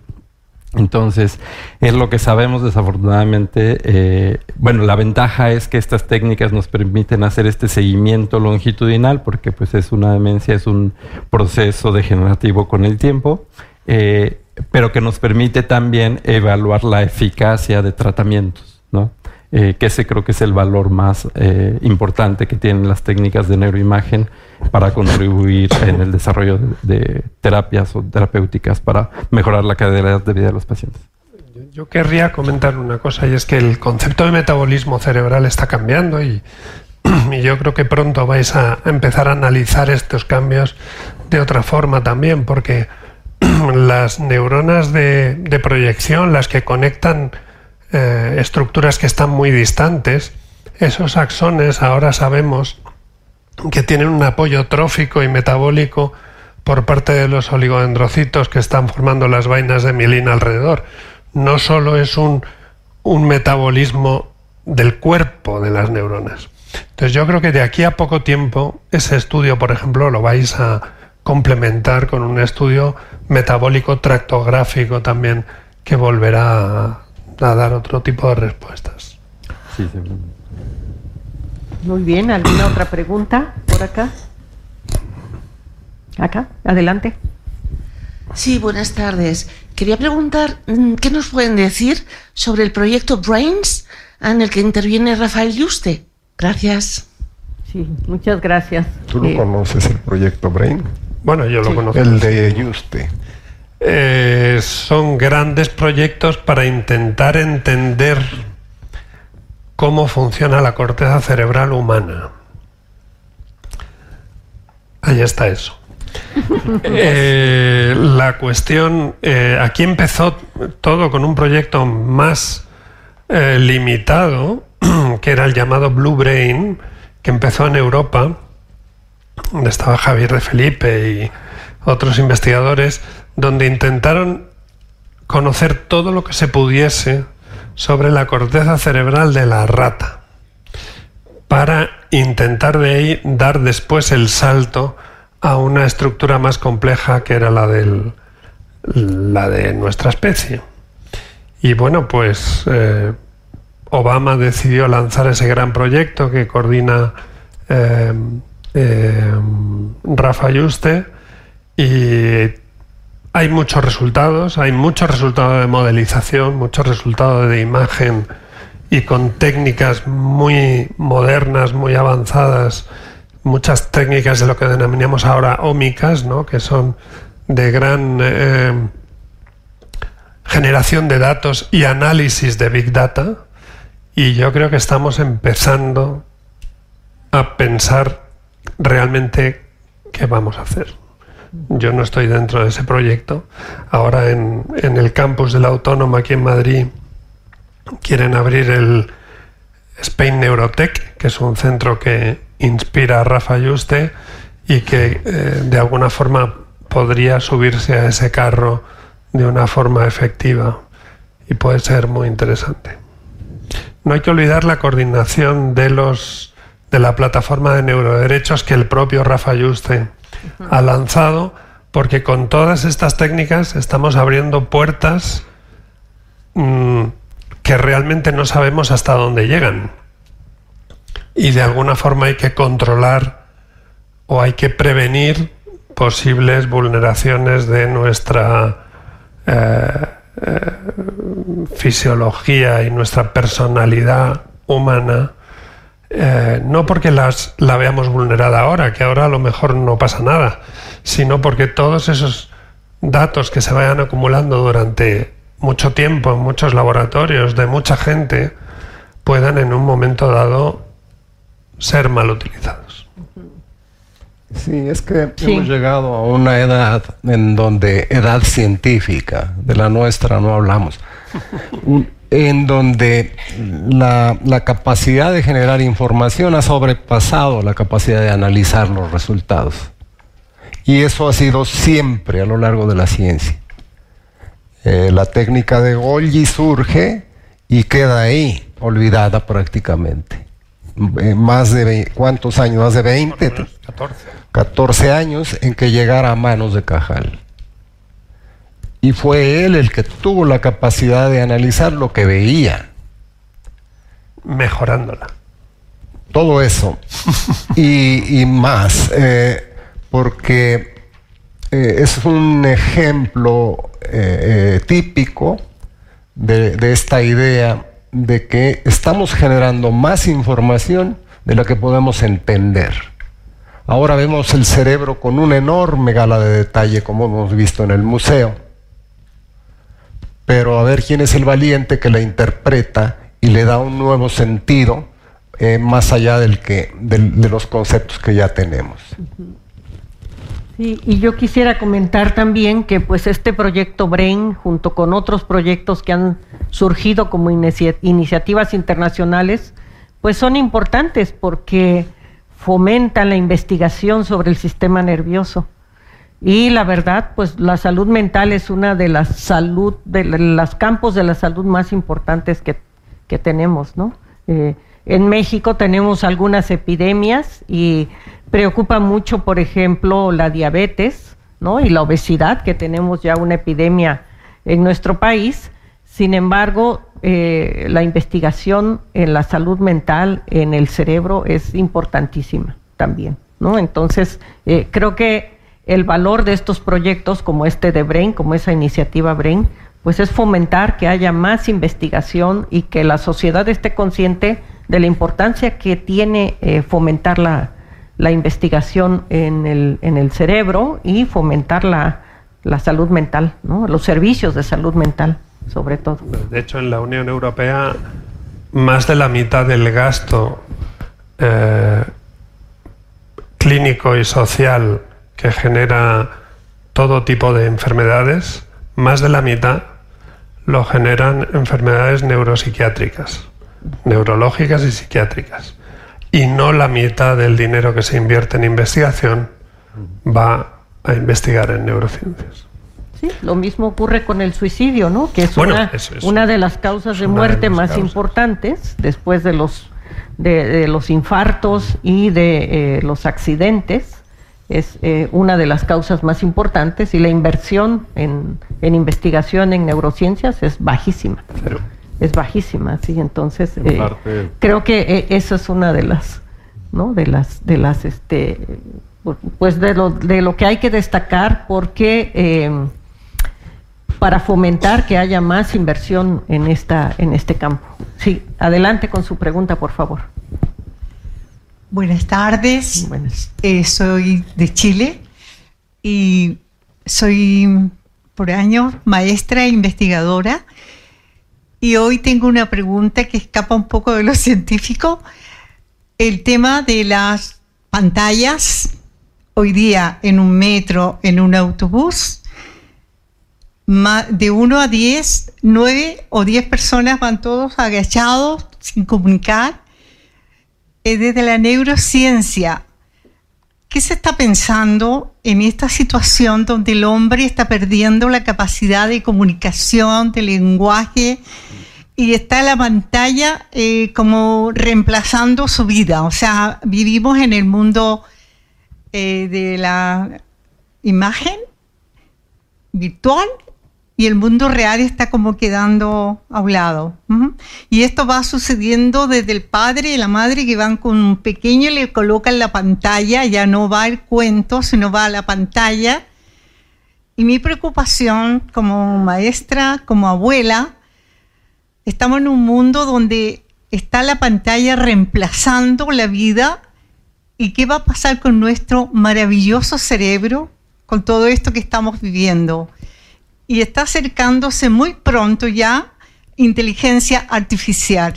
Entonces, es lo que sabemos desafortunadamente. Eh, bueno, la ventaja es que estas técnicas nos permiten hacer este seguimiento longitudinal, porque pues es una demencia, es un proceso degenerativo con el tiempo, eh, pero que nos permite también evaluar la eficacia de tratamientos, ¿no? Eh, que ese creo que es el valor más eh, importante que tienen las técnicas de neuroimagen para contribuir en el desarrollo de, terapias o terapéuticas para mejorar la calidad de vida de los pacientes. Yo querría comentar una cosa y es que el concepto de metabolismo cerebral está cambiando y, [clears throat] y yo creo que pronto vais a empezar a analizar estos cambios de otra forma también, porque [clears throat] las neuronas de, de proyección, las que conectan eh, estructuras que están muy distantes, esos axones ahora sabemos que tienen un apoyo trófico y metabólico por parte de los oligodendrocitos que están formando las vainas de mielina alrededor. No solo es un, un metabolismo del cuerpo de las neuronas. Entonces yo creo que de aquí a poco tiempo ese estudio, por ejemplo, lo vais a complementar con un estudio metabólico tractográfico también que volverá a dar otro tipo de respuestas. Sí, Muy bien, ¿alguna otra pregunta por acá? Acá, adelante. Sí, buenas tardes. Quería preguntar, mm, ¿qué nos pueden decir sobre el proyecto Brains en el que interviene Rafael Yuste? Gracias. Sí, muchas gracias. ¿Tú lo conoces el proyecto Brain? Bueno, yo lo conozco. El de Yuste. Eh, son grandes proyectos para intentar entender cómo funciona la corteza cerebral humana. Ahí está eso. [laughs] Eh, la cuestión, eh, aquí empezó todo con un proyecto más limitado, [clears throat] que era el llamado Blue Brain, que empezó en Europa, donde estaba Javier de Felipe y otros investigadores, donde intentaron conocer todo lo que se pudiese sobre la corteza cerebral de la rata, para intentar de ahí dar después el salto a una estructura más compleja que era la, del, la de nuestra especie. Y bueno, pues eh, Obama decidió lanzar ese gran proyecto que coordina eh, eh, Rafa Yuste y hay muchos resultados, hay muchos resultados de modelización, muchos resultados de imagen y con técnicas muy modernas, muy avanzadas, muchas técnicas de lo que denominamos ahora ómicas, ¿no? que son de gran eh, generación de datos y análisis de Big Data. Y yo creo que estamos empezando a pensar realmente qué vamos a hacer. Yo no estoy dentro de ese proyecto. Ahora en, el campus de la Autónoma aquí en Madrid quieren abrir el Spain Neurotech, que es un centro que inspira a Rafa Yuste y que eh, de alguna forma podría subirse a ese carro de una forma efectiva y puede ser muy interesante. No hay que olvidar la coordinación de los de la plataforma de neuroderechos que el propio Rafa Yuste ha lanzado, porque con todas estas técnicas estamos abriendo puertas mm, que realmente no sabemos hasta dónde llegan. Y de alguna forma hay que controlar o hay que prevenir posibles vulneraciones de nuestra eh, eh, fisiología y nuestra personalidad humana eh, no porque las, la veamos vulnerada ahora, que ahora a lo mejor no pasa nada, sino porque todos esos datos que se vayan acumulando durante mucho tiempo en muchos laboratorios de mucha gente puedan en un momento dado ser mal utilizados. Sí, es que hemos llegado a una edad en donde, edad científica, de la nuestra no hablamos, [laughs] en donde la, la, capacidad de generar información ha sobrepasado la capacidad de analizar los resultados. Y eso ha sido siempre a lo largo de la ciencia. Eh, la técnica de Golgi surge y queda ahí, olvidada prácticamente. Eh, más de, ¿cuántos años? Más de 20. 14. 14 años en que llegara a manos de Cajal. Y fue él el que tuvo la capacidad de analizar lo que veía. Mejorándola. Todo eso. [laughs] y, más. Eh, porque eh, es un ejemplo eh, típico de, de esta idea de que estamos generando más información de la que podemos entender. Ahora vemos el cerebro con una enorme gala de detalle, como hemos visto en el museo. Pero a ver quién es el valiente que la interpreta y le da un nuevo sentido eh, más allá del que, de los conceptos que ya tenemos. Sí, y yo quisiera comentar también que pues este proyecto BRAIN, junto con otros proyectos que han surgido como iniciativas internacionales, pues son importantes porque fomentan la investigación sobre el sistema nervioso. Y la verdad, pues la salud mental es una de las salud, de los campos de la salud más importantes que, que tenemos, ¿no? Eh, en México tenemos algunas epidemias y preocupa mucho, por ejemplo, la diabetes, ¿no? Y la obesidad, que tenemos ya una epidemia en nuestro país. Sin embargo, eh, la investigación en la salud mental, en el cerebro, es importantísima también, ¿no? Entonces, eh, creo que el valor de estos proyectos, como este de Brain, como esa iniciativa Brain, pues es fomentar que haya más investigación y que la sociedad esté consciente de la importancia que tiene eh, fomentar la, investigación en el, en el, cerebro y fomentar la, salud mental, los servicios de salud mental, sobre todo. De hecho, en la Unión Europea, más de la mitad del gasto eh, clínico y social que genera todo tipo de enfermedades, más de la mitad lo generan enfermedades neuropsiquiátricas neurológicas y psiquiátricas. Y no la mitad del dinero que se invierte en investigación va a investigar en neurociencias. Sí, lo mismo ocurre con el suicidio, ¿no? Que es, una, de las causas de muerte más importantes después de los, de, los infartos y de eh, los accidentes. Es eh, una de las causas más importantes y la inversión en, en investigación en neurociencias es bajísima es bajísima, sí, entonces eh, creo que eh, eso es una de las, ¿no? De las, de las, este, pues de lo, de lo que hay que destacar porque eh, para fomentar que haya más inversión en esta, en este campo. Sí, adelante con su pregunta, por favor. Buenas tardes. soy de Chile y soy por años maestra e investigadora y hoy tengo una pregunta que escapa un poco de lo [laughs] científico. El tema de las pantallas, hoy día en un metro, en un autobús, de 1 a 10, 9 o 10 personas van todos agachados, sin comunicar. Desde la neurociencia, ¿qué se está pensando en esta situación donde el hombre está perdiendo la capacidad de comunicación, de lenguaje, y está la pantalla eh, como reemplazando su vida. O sea, vivimos en el mundo eh, de la imagen virtual y el mundo real está como quedando a un lado. Y esto va sucediendo desde el padre y la madre que van con un pequeño y le colocan la pantalla, ya no va el cuento, sino va a la pantalla. Y mi preocupación como maestra, como abuela, Estamos en un mundo donde está la pantalla reemplazando la vida y qué va a pasar con nuestro maravilloso cerebro con todo esto que estamos viviendo. Y está acercándose muy pronto ya inteligencia artificial.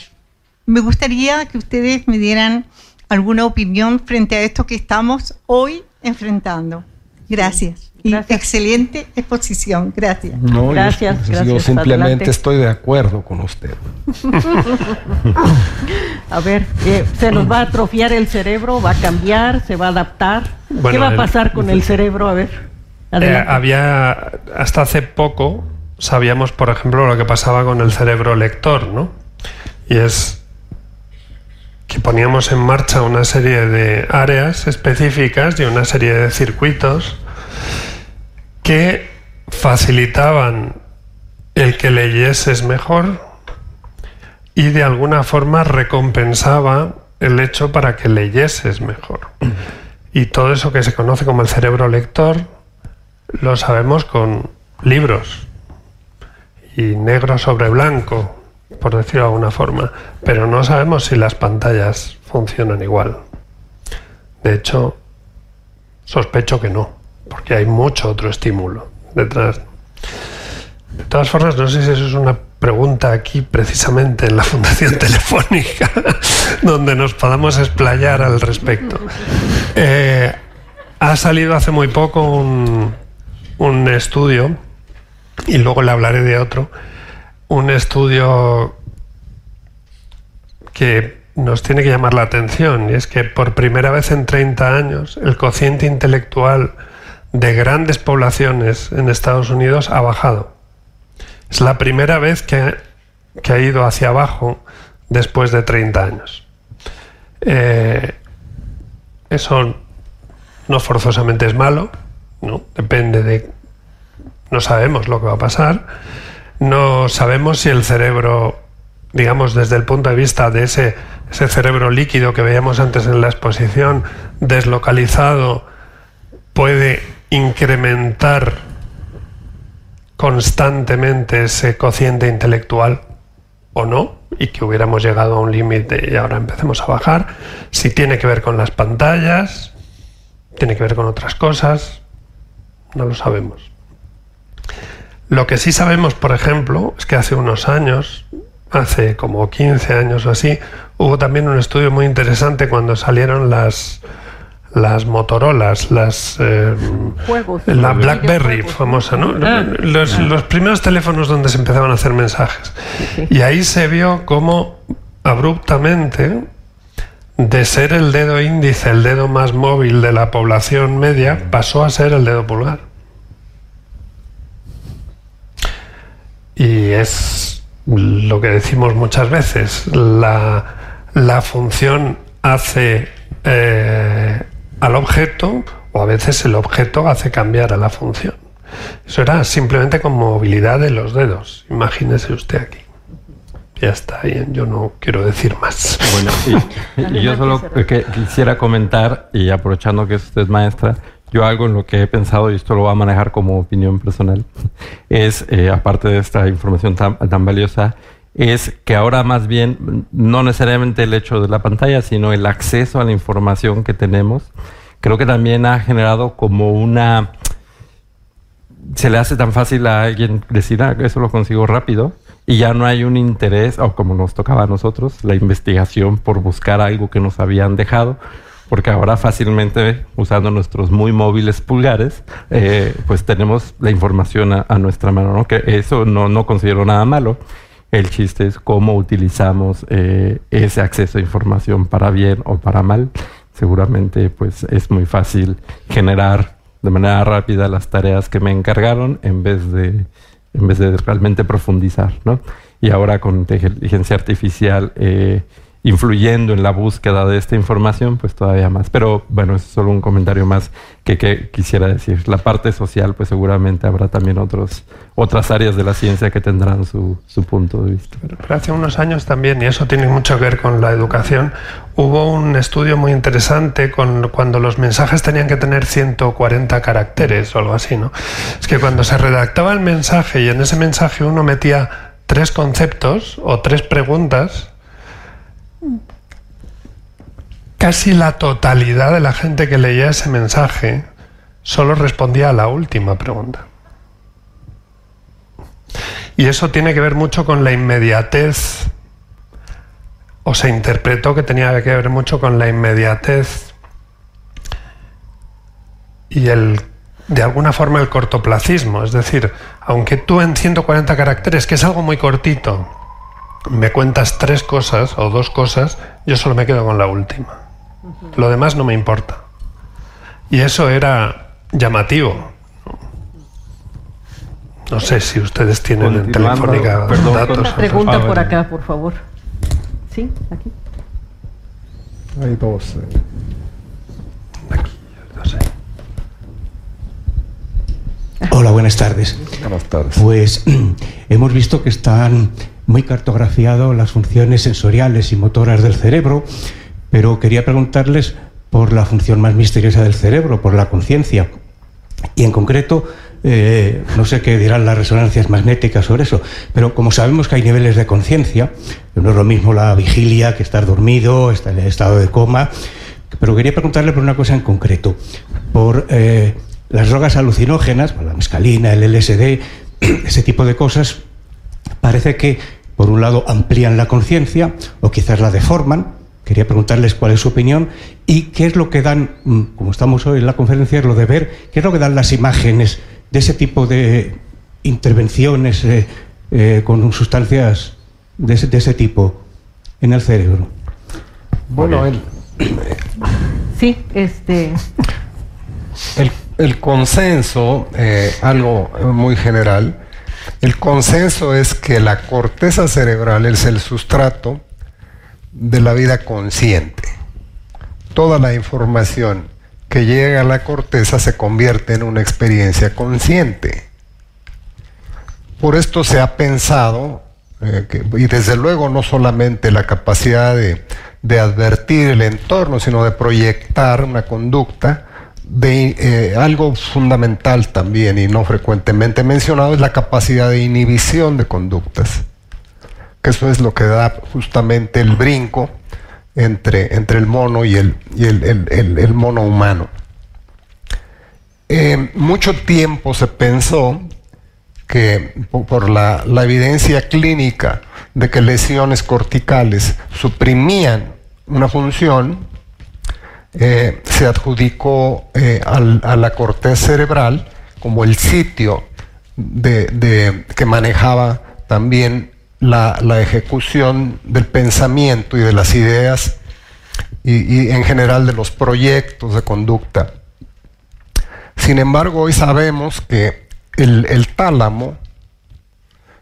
Me gustaría que ustedes me dieran alguna opinión frente a esto que estamos hoy enfrentando. Gracias. Y excelente exposición. Gracias. No, Gracias, yo, yo gracias, simplemente adelante. estoy de acuerdo con usted. [laughs] A ver, eh, ¿se nos va a atrofiar el cerebro? ¿Va a cambiar? ¿Se va a adaptar? ¿Qué va a el- pasar con el cerebro? A ver. Eh, había, hasta hace poco, sabíamos, por ejemplo, lo que pasaba con el cerebro lector, ¿no? Y es que poníamos en marcha una serie de áreas específicas y una serie de circuitos que facilitaban el que leyeses mejor y de alguna forma recompensaba el hecho para que leyeses mejor. Y todo eso que se conoce como el cerebro lector lo sabemos con libros y negro sobre blanco, por decirlo de alguna forma, pero no sabemos si las pantallas funcionan igual. De hecho, sospecho que no, porque hay mucho otro estímulo detrás. De todas formas, no sé si eso es una pregunta aquí precisamente en la Fundación [laughs] Telefónica, donde nos podamos explayar al respecto. Eh, ha salido hace muy poco un, un estudio, y luego le hablaré de otro, un estudio que nos tiene que llamar la atención, y es que por primera vez en 30 años el cociente intelectual de grandes poblaciones en Estados Unidos ha bajado. Es la primera vez que, que ha ido hacia abajo después de 30 años. Eh, eso no forzosamente es malo, ¿no? depende de... No sabemos lo que va a pasar, no sabemos si el cerebro, digamos desde el punto de vista de ese, ese cerebro líquido que veíamos antes en la exposición, deslocalizado, puede incrementar constantemente ese cociente intelectual o no, y que hubiéramos llegado a un límite y ahora empecemos a bajar, si tiene que ver con las pantallas, tiene que ver con otras cosas, no lo sabemos. Lo que sí sabemos, por ejemplo, es que hace unos años, hace como 15 años o así, hubo también un estudio muy interesante cuando salieron las, las Motorolas, las eh, Juegos. la BlackBerry Videojuegos. famosa, ¿no? Ah. Los, los primeros teléfonos donde se empezaban a hacer mensajes. Y ahí se vio cómo abruptamente de ser el dedo índice, el dedo más móvil de la población media, pasó a ser el dedo pulgar. Y es lo que decimos muchas veces, la, la función hace eh, al objeto o a veces el objeto hace cambiar a la función. Eso era simplemente con movilidad de los dedos. Imagínese usted aquí. Ya está, yo no quiero decir más. Bueno, y, [laughs] y yo solo que quisiera comentar, y aprovechando que usted es maestra, yo algo en lo que he pensado, y esto lo voy a manejar como opinión personal, [laughs] es, eh, aparte de esta información tan, tan valiosa, es que ahora más bien, no necesariamente el hecho de la pantalla, sino el acceso a la información que tenemos, creo que también ha generado como una... Se le hace tan fácil a alguien decir, ah, eso lo consigo rápido, y ya no hay un interés, o como nos tocaba a nosotros, la investigación por buscar algo que nos habían dejado, porque ahora fácilmente, usando nuestros muy móviles pulgares, eh, pues tenemos la información a, nuestra mano, ¿no? Que eso no, no considero nada malo. El chiste es cómo utilizamos eh, ese acceso a información para bien o para mal. Seguramente, pues es muy fácil generar de manera rápida las tareas que me encargaron en vez de en vez de realmente profundizar, ¿no? Y ahora con inteligencia artificial eh, influyendo en la búsqueda de esta información, pues todavía más. Pero bueno, es solo un comentario más que, que quisiera decir. La parte social, pues seguramente habrá también otros, otras áreas de la ciencia que tendrán su, su punto de vista. Pero hace unos años también, y eso tiene mucho que ver con la educación, hubo un estudio muy interesante con cuando los mensajes tenían que tener 140 caracteres o algo así, ¿no? Es que cuando se redactaba el mensaje y en ese mensaje uno metía tres conceptos o tres preguntas, casi la totalidad de la gente que leía ese mensaje solo respondía a la última pregunta. Y eso tiene que ver mucho con la inmediatez, o se interpretó que tenía que ver mucho con la inmediatez y el de alguna forma el cortoplacismo, es decir, aunque tú en 140 caracteres, que es algo muy cortito, me cuentas tres cosas o dos cosas, yo solo me quedo con la última. Lo demás no me importa. Y eso era llamativo. No sé si ustedes tienen en Telefónica datos. Una pregunta por acá, por favor. Sí, aquí. Hay dos. Eh. Aquí, no sé. Hola, buenas tardes. Buenas tardes. Pues [clears throat] hemos visto que están muy cartografiadas las funciones sensoriales y motoras del cerebro, pero quería preguntarles por la función más misteriosa del cerebro, por la conciencia. Y en concreto, eh, no sé qué dirán las resonancias magnéticas sobre eso, pero como sabemos que hay niveles de conciencia, no es lo mismo la vigilia que estar dormido, estar en el estado de coma, pero quería preguntarle por una cosa en concreto, por eh, las drogas alucinógenas, la mescalina, el LSD, [clears throat] ese tipo de cosas, parece que por un lado amplían la conciencia o quizás la deforman. Quería preguntarles cuál es su opinión y qué es lo que dan, mm, como estamos hoy en la conferencia, es lo de ver, qué es lo que dan las imágenes de ese tipo de intervenciones eh, eh, con sustancias de ese, de ese, tipo en el cerebro. Bueno, el, sí, este. El, el consenso, eh, algo muy general, el consenso es que la corteza cerebral es el sustrato de la vida consciente. Toda la información que llega a la corteza se convierte en una experiencia consciente. Por esto se ha pensado, eh, que, y desde luego no solamente la capacidad de, de advertir el entorno, sino de proyectar una conducta, de eh, algo fundamental también y no frecuentemente mencionado es la capacidad de inhibición de conductas, eso es lo que da justamente el brinco entre, entre el mono y el, y el, el, el mono humano. Eh, mucho tiempo se pensó que por la, evidencia clínica de que lesiones corticales suprimían una función, eh, se adjudicó eh, a la corteza cerebral como el sitio de, que manejaba también la, ejecución del pensamiento y de las ideas y, y, en general de los proyectos de conducta. Sin embargo, hoy sabemos que el, el tálamo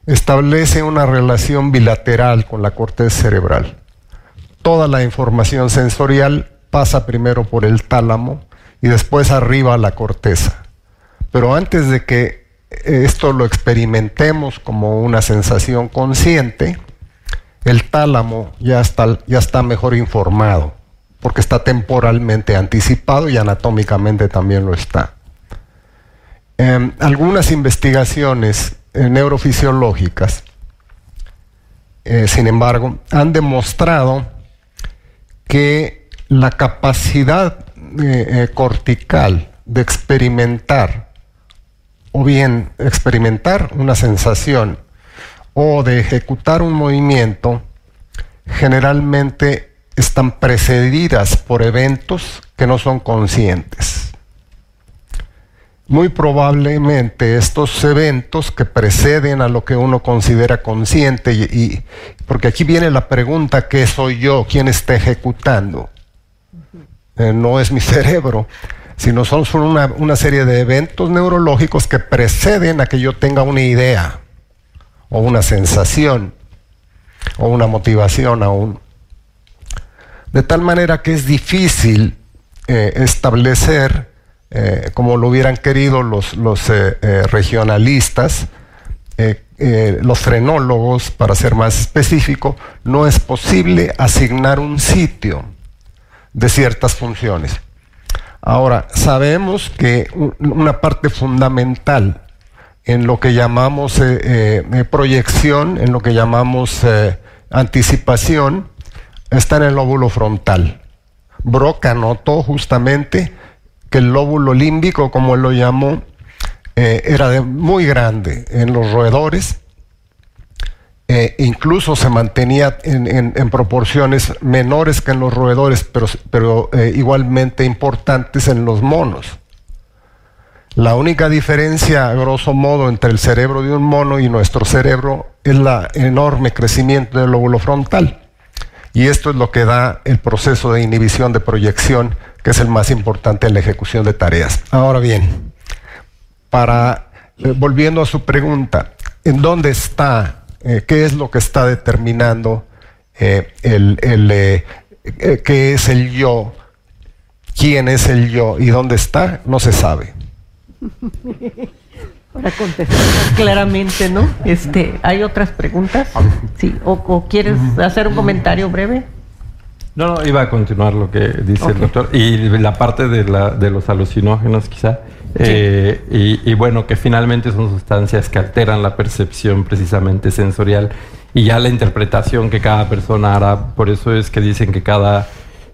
establece una relación bilateral con la corteza cerebral. Toda la información sensorial pasa primero por el tálamo y después arriba a la corteza. Pero antes de que esto lo experimentemos como una sensación consciente, el tálamo ya está, ya está mejor informado, porque está temporalmente anticipado y anatómicamente también lo está. Eh, algunas investigaciones eh, neurofisiológicas, eh, sin embargo, han demostrado que la capacidad eh, cortical de experimentar o bien experimentar una sensación o de ejecutar un movimiento generalmente están precedidas por eventos que no son conscientes. Muy probablemente estos eventos que preceden a lo que uno considera consciente, y, y porque aquí viene la pregunta, ¿qué soy yo? ¿Quién está ejecutando? Eh, no es mi [laughs] cerebro, sino son, una, una, serie de eventos neurológicos que preceden a que yo tenga una idea o una sensación o una motivación aún. De tal manera que es difícil eh, establecer, eh, como lo hubieran querido los, eh, regionalistas, los frenólogos, para ser más específico, no es posible asignar un sitio de ciertas funciones. Ahora, sabemos que una parte fundamental en lo que llamamos eh, eh, proyección, en lo que llamamos eh, anticipación, está en el lóbulo frontal. Broca anotó justamente que el lóbulo límbico, como él lo llamó, era muy grande en los roedores eh, incluso se mantenía en, proporciones menores que en los roedores, pero, eh, igualmente importantes en los monos. La única diferencia, grosso modo, entre el cerebro de un mono y nuestro cerebro es el enorme crecimiento del lóbulo frontal. Y esto es lo que da el proceso de inhibición de proyección, que es el más importante en la ejecución de tareas. Ahora bien, para eh, volviendo a su pregunta, ¿en dónde está? Eh, ¿Qué es lo que está determinando eh, el, qué es el yo? ¿Quién es el yo y dónde está? No se sabe. [laughs] Para contestar claramente, ¿no? Este, ¿Hay otras preguntas? Sí, o, quieres hacer un comentario breve? No, no, iba a continuar lo que dice el doctor. Y la parte de, la, de los alucinógenos, quizá. Eh, y, y, bueno, que finalmente son sustancias que alteran la percepción precisamente sensorial y ya la interpretación que cada persona hará. Por eso es que dicen que cada,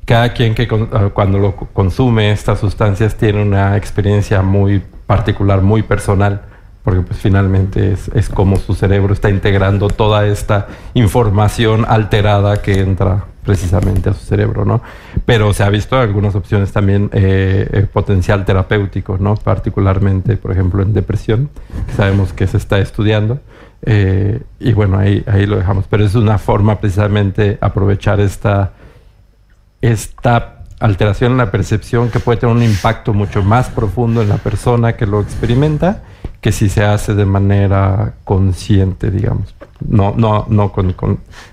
cada quien que cuando lo consume estas sustancias tiene una experiencia muy particular, muy personal, porque pues finalmente es, es como su cerebro está integrando toda esta información alterada que entra precisamente a su cerebro, ¿no? Pero se ha visto algunas opciones también eh, eh, potencial terapéutico, ¿no? Particularmente, por ejemplo, en depresión, sabemos que se está estudiando. Eh, y bueno, ahí, ahí lo dejamos. Pero es una forma precisamente aprovechar esta, esta alteración en la percepción que puede tener un impacto mucho más profundo en la persona que lo experimenta que si se hace de manera consciente, digamos, no, no, no con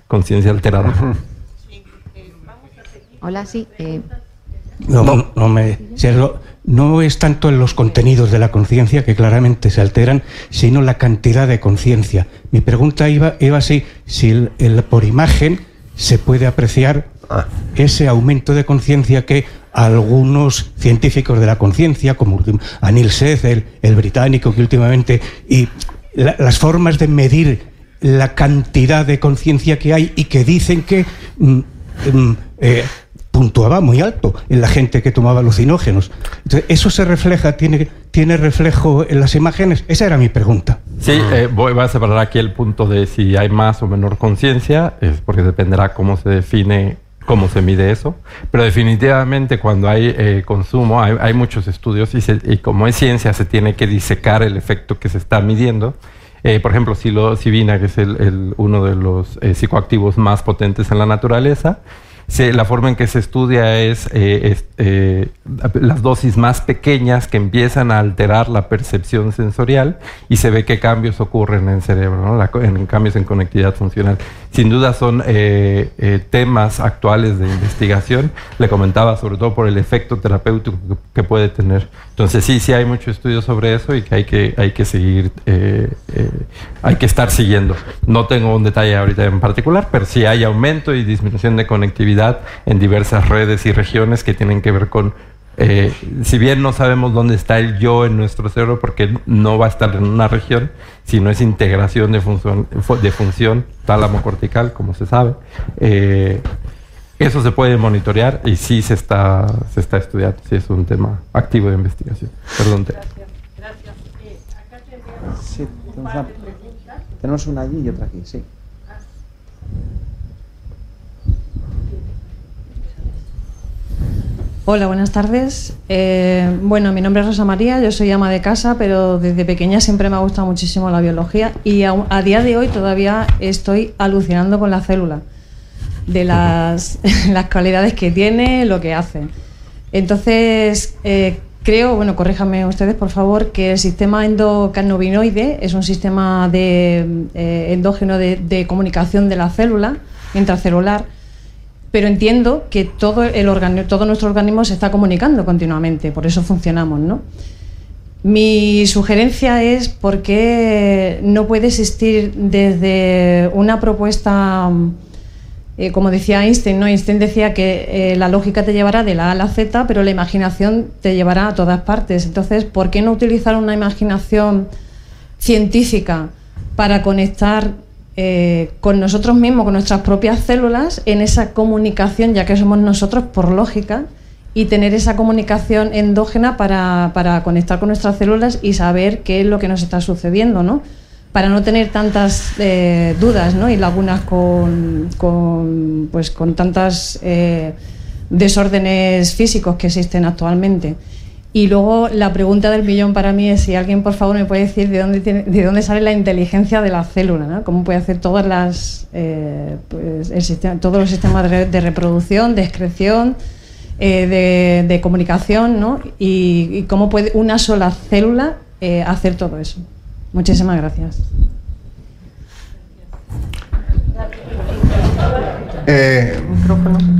conciencia alterada. Hola, sí. Eh. No, no, me, no es tanto en los contenidos de la conciencia que claramente se alteran, sino la cantidad de conciencia. Mi pregunta iba, iba así, si el, por imagen se puede apreciar ese aumento de conciencia que algunos científicos de la conciencia, como Anil Seth, el, británico que últimamente, y las formas de medir la cantidad de conciencia que hay y que dicen que mm, mm, eh, puntuaba muy alto en la gente que tomaba alucinógenos. Entonces, ¿eso se refleja, tiene, tiene reflejo en las imágenes? Esa era mi pregunta. Sí, eh, voy, a separar aquí el punto de si hay más o menor conciencia, es porque dependerá cómo se define cómo se mide eso, pero definitivamente cuando hay eh, consumo, hay, muchos estudios y, como es ciencia se tiene que disecar el efecto que se está midiendo. Eh, por ejemplo, psilocibina, que es el, uno de los eh, psicoactivos más potentes en la naturaleza, la forma en que se estudia es, eh, eh, las dosis más pequeñas que empiezan a alterar la percepción sensorial y se ve qué cambios ocurren en el cerebro, en cambios en conectividad funcional. Sin duda son eh, temas actuales de investigación. Le comentaba sobre todo por el efecto terapéutico que, puede tener. Entonces sí, sí hay mucho estudio sobre eso y que hay que, hay que seguir, hay que estar siguiendo. No tengo un detalle ahorita en particular, pero sí hay aumento y disminución de conectividad en diversas redes y regiones que tienen que ver con, eh, si bien no sabemos dónde está el yo en nuestro cerebro, porque no va a estar en una región, sino es integración de función, de función tálamo cortical, como se sabe. Eh, eso se puede monitorear y sí se está, se está estudiando, sí es un tema activo de investigación. Perdón. Gracias. Gracias. Sí, tenemos una allí y otra aquí, sí. Hola, buenas tardes. Eh, bueno, mi nombre es Rosa María, yo soy ama de casa, pero desde pequeña siempre me ha gustado muchísimo la biología y a, día de hoy todavía estoy alucinando con la célula, de las, [laughs] las cualidades que tiene, lo que hace. Entonces, eh, creo, bueno, corríjame ustedes por favor, que el sistema endocannabinoide es un sistema de, eh, endógeno de, de comunicación de la célula intracelular pero entiendo que todo, nuestro organismo se está comunicando continuamente, por eso funcionamos, ¿no? Mi sugerencia es por qué no puede existir desde una propuesta, eh, como decía Einstein, ¿no? Einstein decía que eh, la lógica te llevará de la A a la Z, pero la imaginación te llevará a todas partes. Entonces, ¿por qué no utilizar una imaginación científica para conectar eh, con nosotros mismos, con nuestras propias células, en esa comunicación, ya que somos nosotros por lógica, y tener esa comunicación endógena para, conectar con nuestras células y saber qué es lo que nos está sucediendo, ¿no? Para no tener tantas eh, dudas ¿no? y lagunas con, pues, con tantas eh, desórdenes físicos que existen actualmente. Y luego la pregunta del millón para mí es si alguien por favor me puede decir de dónde, tiene, de dónde sale la inteligencia de la célula, ¿no? cómo puede hacer todas las, eh, pues, el sistema, todos los sistemas de, de reproducción, de excreción, eh, de, de, comunicación ¿no? y, y, cómo puede una sola célula eh, hacer todo eso. Muchísimas gracias. Eh,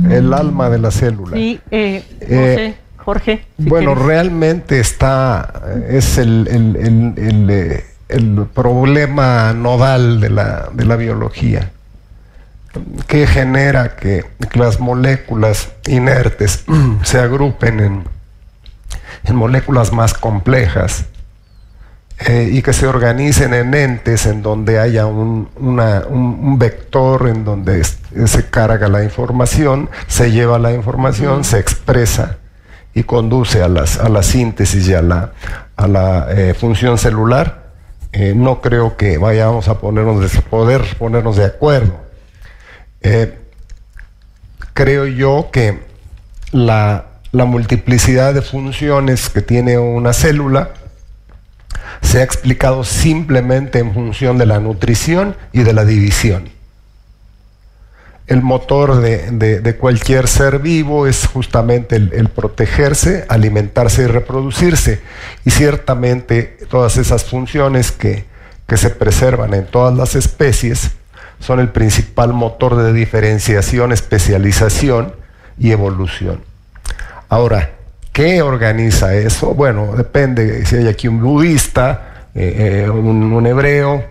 el alma de la célula. Sí, eh, José, Jorge. Si bueno, quieres. realmente está, es el, el, el, el, problema nodal de la, de la biología, que genera que, las moléculas inertes [clears throat] se agrupen en, en moléculas más complejas eh, y que se organicen en entes en donde haya un, una, un, un vector en donde se carga la información, se lleva la información, se expresa y conduce a, las, a la síntesis y a la, a la eh, función celular, eh, no creo que vayamos a ponernos de, poder ponernos de acuerdo. Eh, creo yo que la, la multiplicidad de funciones que tiene una célula se ha explicado simplemente en función de la nutrición y de la división. El motor de, cualquier ser vivo es justamente el, protegerse, alimentarse y reproducirse. Y ciertamente todas esas funciones que, se preservan en todas las especies son el principal motor de diferenciación, especialización y evolución. Ahora, ¿Qué organiza eso? Bueno, depende si hay aquí un budista, eh, eh, un, hebreo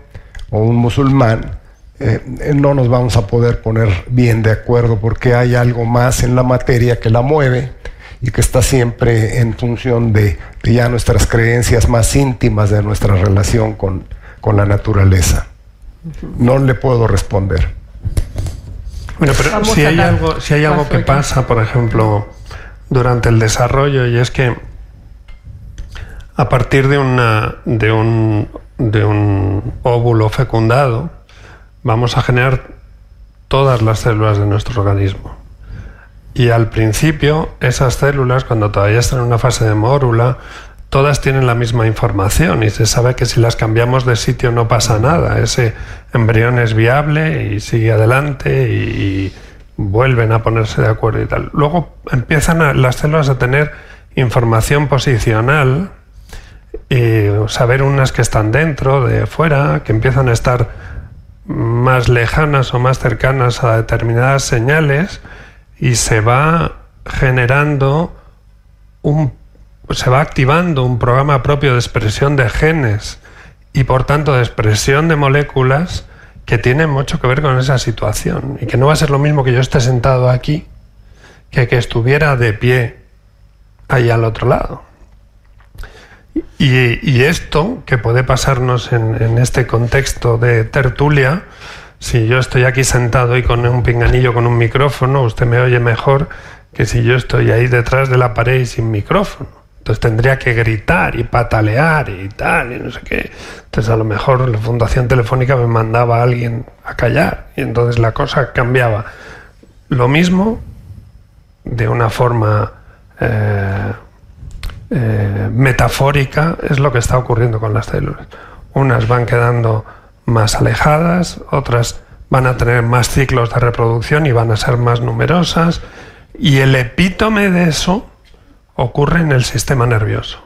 o un musulmán. Eh, no nos vamos a poder poner bien de acuerdo porque hay algo más en la materia que la mueve y que está siempre en función de, de ya nuestras creencias más íntimas de nuestra relación con, con la naturaleza. No le puedo responder. Bueno, pero si hay, algo, si hay algo que pasa, por ejemplo, durante el desarrollo y es que a partir de, una, de, un, de un óvulo fecundado vamos a generar todas las células de nuestro organismo. Y al principio esas células, cuando todavía están en una fase de mórula, todas tienen la misma información y se sabe que si las cambiamos de sitio no pasa nada. Ese embrión es viable y sigue adelante y, vuelven a ponerse de acuerdo y tal. Luego empiezan a, las células a tener información posicional y saber unas que están dentro, de fuera, que empiezan a estar más lejanas o más cercanas a determinadas señales y se va generando un se va activando un programa propio de expresión de genes y por tanto de expresión de moléculas que tiene mucho que ver con esa situación y que no va a ser lo mismo que yo esté sentado aquí que que estuviera de pie ahí al otro lado. Y, esto que puede pasarnos en, en, este contexto de tertulia, si yo estoy aquí sentado y con un pinganillo con un micrófono, usted me oye mejor que si yo estoy ahí detrás de la pared y sin micrófono. Entonces tendría que gritar y patalear y tal, y no sé qué. Entonces a lo mejor la Fundación Telefónica me mandaba a alguien a callar y entonces la cosa cambiaba. Lo mismo de una forma eh, eh, metafórica es lo que está ocurriendo con las células. Unas van quedando más alejadas, otras van a tener más ciclos de reproducción y van a ser más numerosas. Y el epítome de eso ocurre en el sistema nervioso.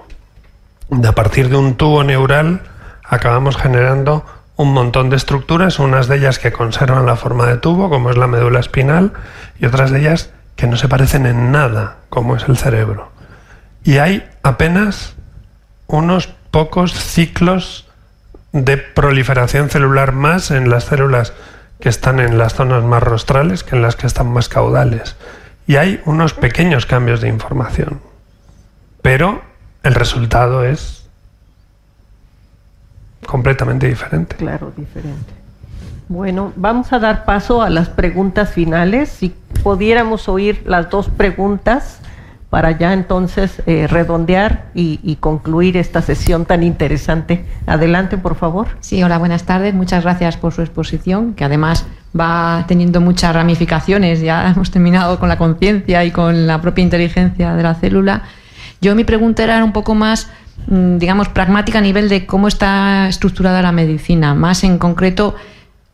De a partir de un tubo neural acabamos generando un montón de estructuras, unas de ellas que conservan la forma de tubo, como es la médula espinal, y otras de ellas que no se parecen en nada, como es el cerebro. Y hay apenas unos pocos ciclos de proliferación celular más en las células que están en las zonas más rostrales que en las que están más caudales. Y hay unos pequeños cambios de información pero el resultado es completamente diferente. Claro, diferente. Bueno, vamos a dar paso a las preguntas finales. Si pudiéramos oír las dos preguntas para ya entonces eh, redondear y, y, concluir esta sesión tan interesante. Adelante, por favor. Sí, hola, buenas tardes. Muchas gracias por su exposición, que además va teniendo muchas ramificaciones. Ya [laughs] hemos terminado con la conciencia y con la propia inteligencia de la célula. Yo mi pregunta era un poco más, mm, digamos, pragmática a nivel de cómo está estructurada la medicina, más en concreto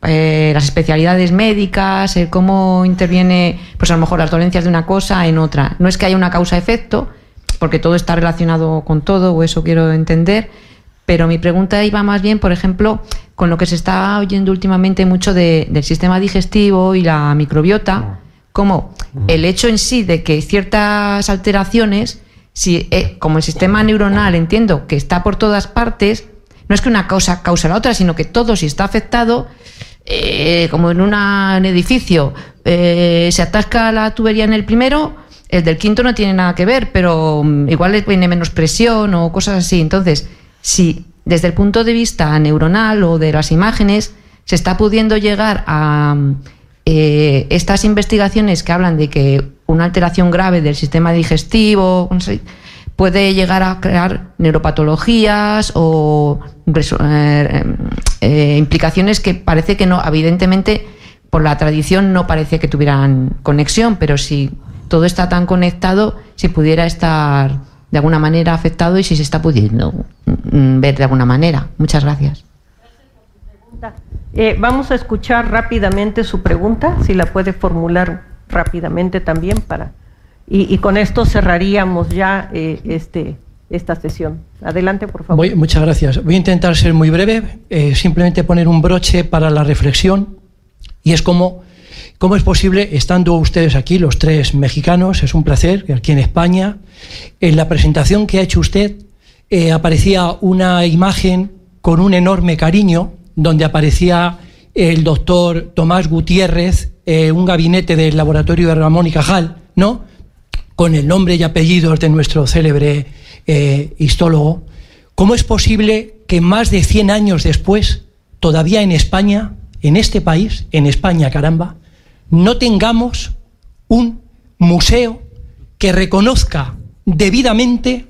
eh, las especialidades médicas, cómo interviene, pues a lo mejor las dolencias de una cosa en otra. No es que haya una causa-efecto, porque todo está relacionado con todo, o eso quiero entender, pero mi pregunta iba más bien, por ejemplo, con lo que se está oyendo últimamente mucho del sistema digestivo y la microbiota, como el hecho en sí de que ciertas alteraciones, si, eh, como el sistema neuronal entiendo que está por todas partes, no es que una cosa causa la otra, sino que todo si está afectado, eh, como en un edificio, eh, se atasca la tubería en el primero, el del quinto no tiene nada que ver, pero mm, igual le viene menos presión o cosas así. Entonces, si desde el punto de vista neuronal o de las imágenes se está pudiendo llegar a eh, estas investigaciones que hablan de que una alteración grave del sistema digestivo puede llegar a crear neuropatologías o eh, eh, implicaciones que parece que no, evidentemente por la tradición no parece que tuvieran conexión, pero si todo está tan conectado, si pudiera estar de alguna manera afectado y si se está pudiendo mm, ver de alguna manera. Muchas gracias. Eh, vamos a escuchar rápidamente su pregunta, si la puede formular rápidamente también para y, con esto cerraríamos ya eh, este esta sesión. Adelante, por favor. muchas gracias. Voy a intentar ser muy breve, eh, simplemente poner un broche para la reflexión y es como ¿Cómo es posible, estando ustedes aquí, los tres mexicanos, es un placer, aquí en España, en la presentación que ha hecho usted eh, aparecía una imagen con un enorme cariño, donde aparecía el doctor Tomás Gutiérrez, un gabinete del laboratorio de Ramón y Cajal, ¿no? Con el nombre y apellidos de nuestro célebre eh, histólogo. ¿Cómo es posible que más de 100 años después, todavía en España, en este país, en España, caramba, no tengamos un museo que reconozca debidamente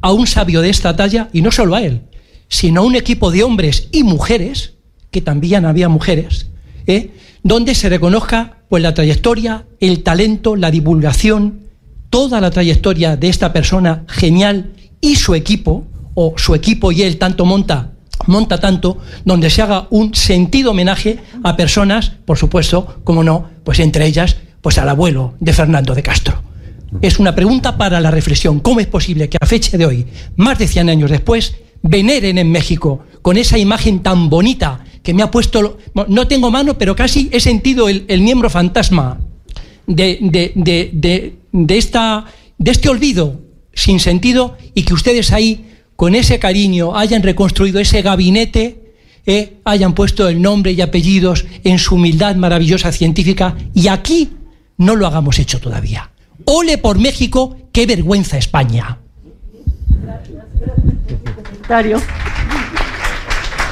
a un sabio de esta talla, y no solo a él, sino a un equipo de hombres y mujeres, que también había mujeres, ¿eh? donde se reconozca pues, la trayectoria, el talento, la divulgación, toda la trayectoria de esta persona genial y su equipo, o su equipo y él tanto monta monta tanto, donde se haga un sentido homenaje a personas, por supuesto, como no, pues entre ellas, pues al abuelo de Fernando de Castro. Es una pregunta para la reflexión. ¿Cómo es posible que a fecha de hoy, más de 100 años después, veneren en México con esa imagen tan bonita que me ha puesto, no tengo mano, pero casi he sentido el, miembro fantasma de, de, esta, de este olvido sin sentido y que ustedes ahí con ese cariño hayan reconstruido ese gabinete, eh, hayan puesto el nombre y apellidos en su humildad maravillosa científica y aquí no lo hagamos hecho todavía. Ole por México, qué vergüenza España. Gracias,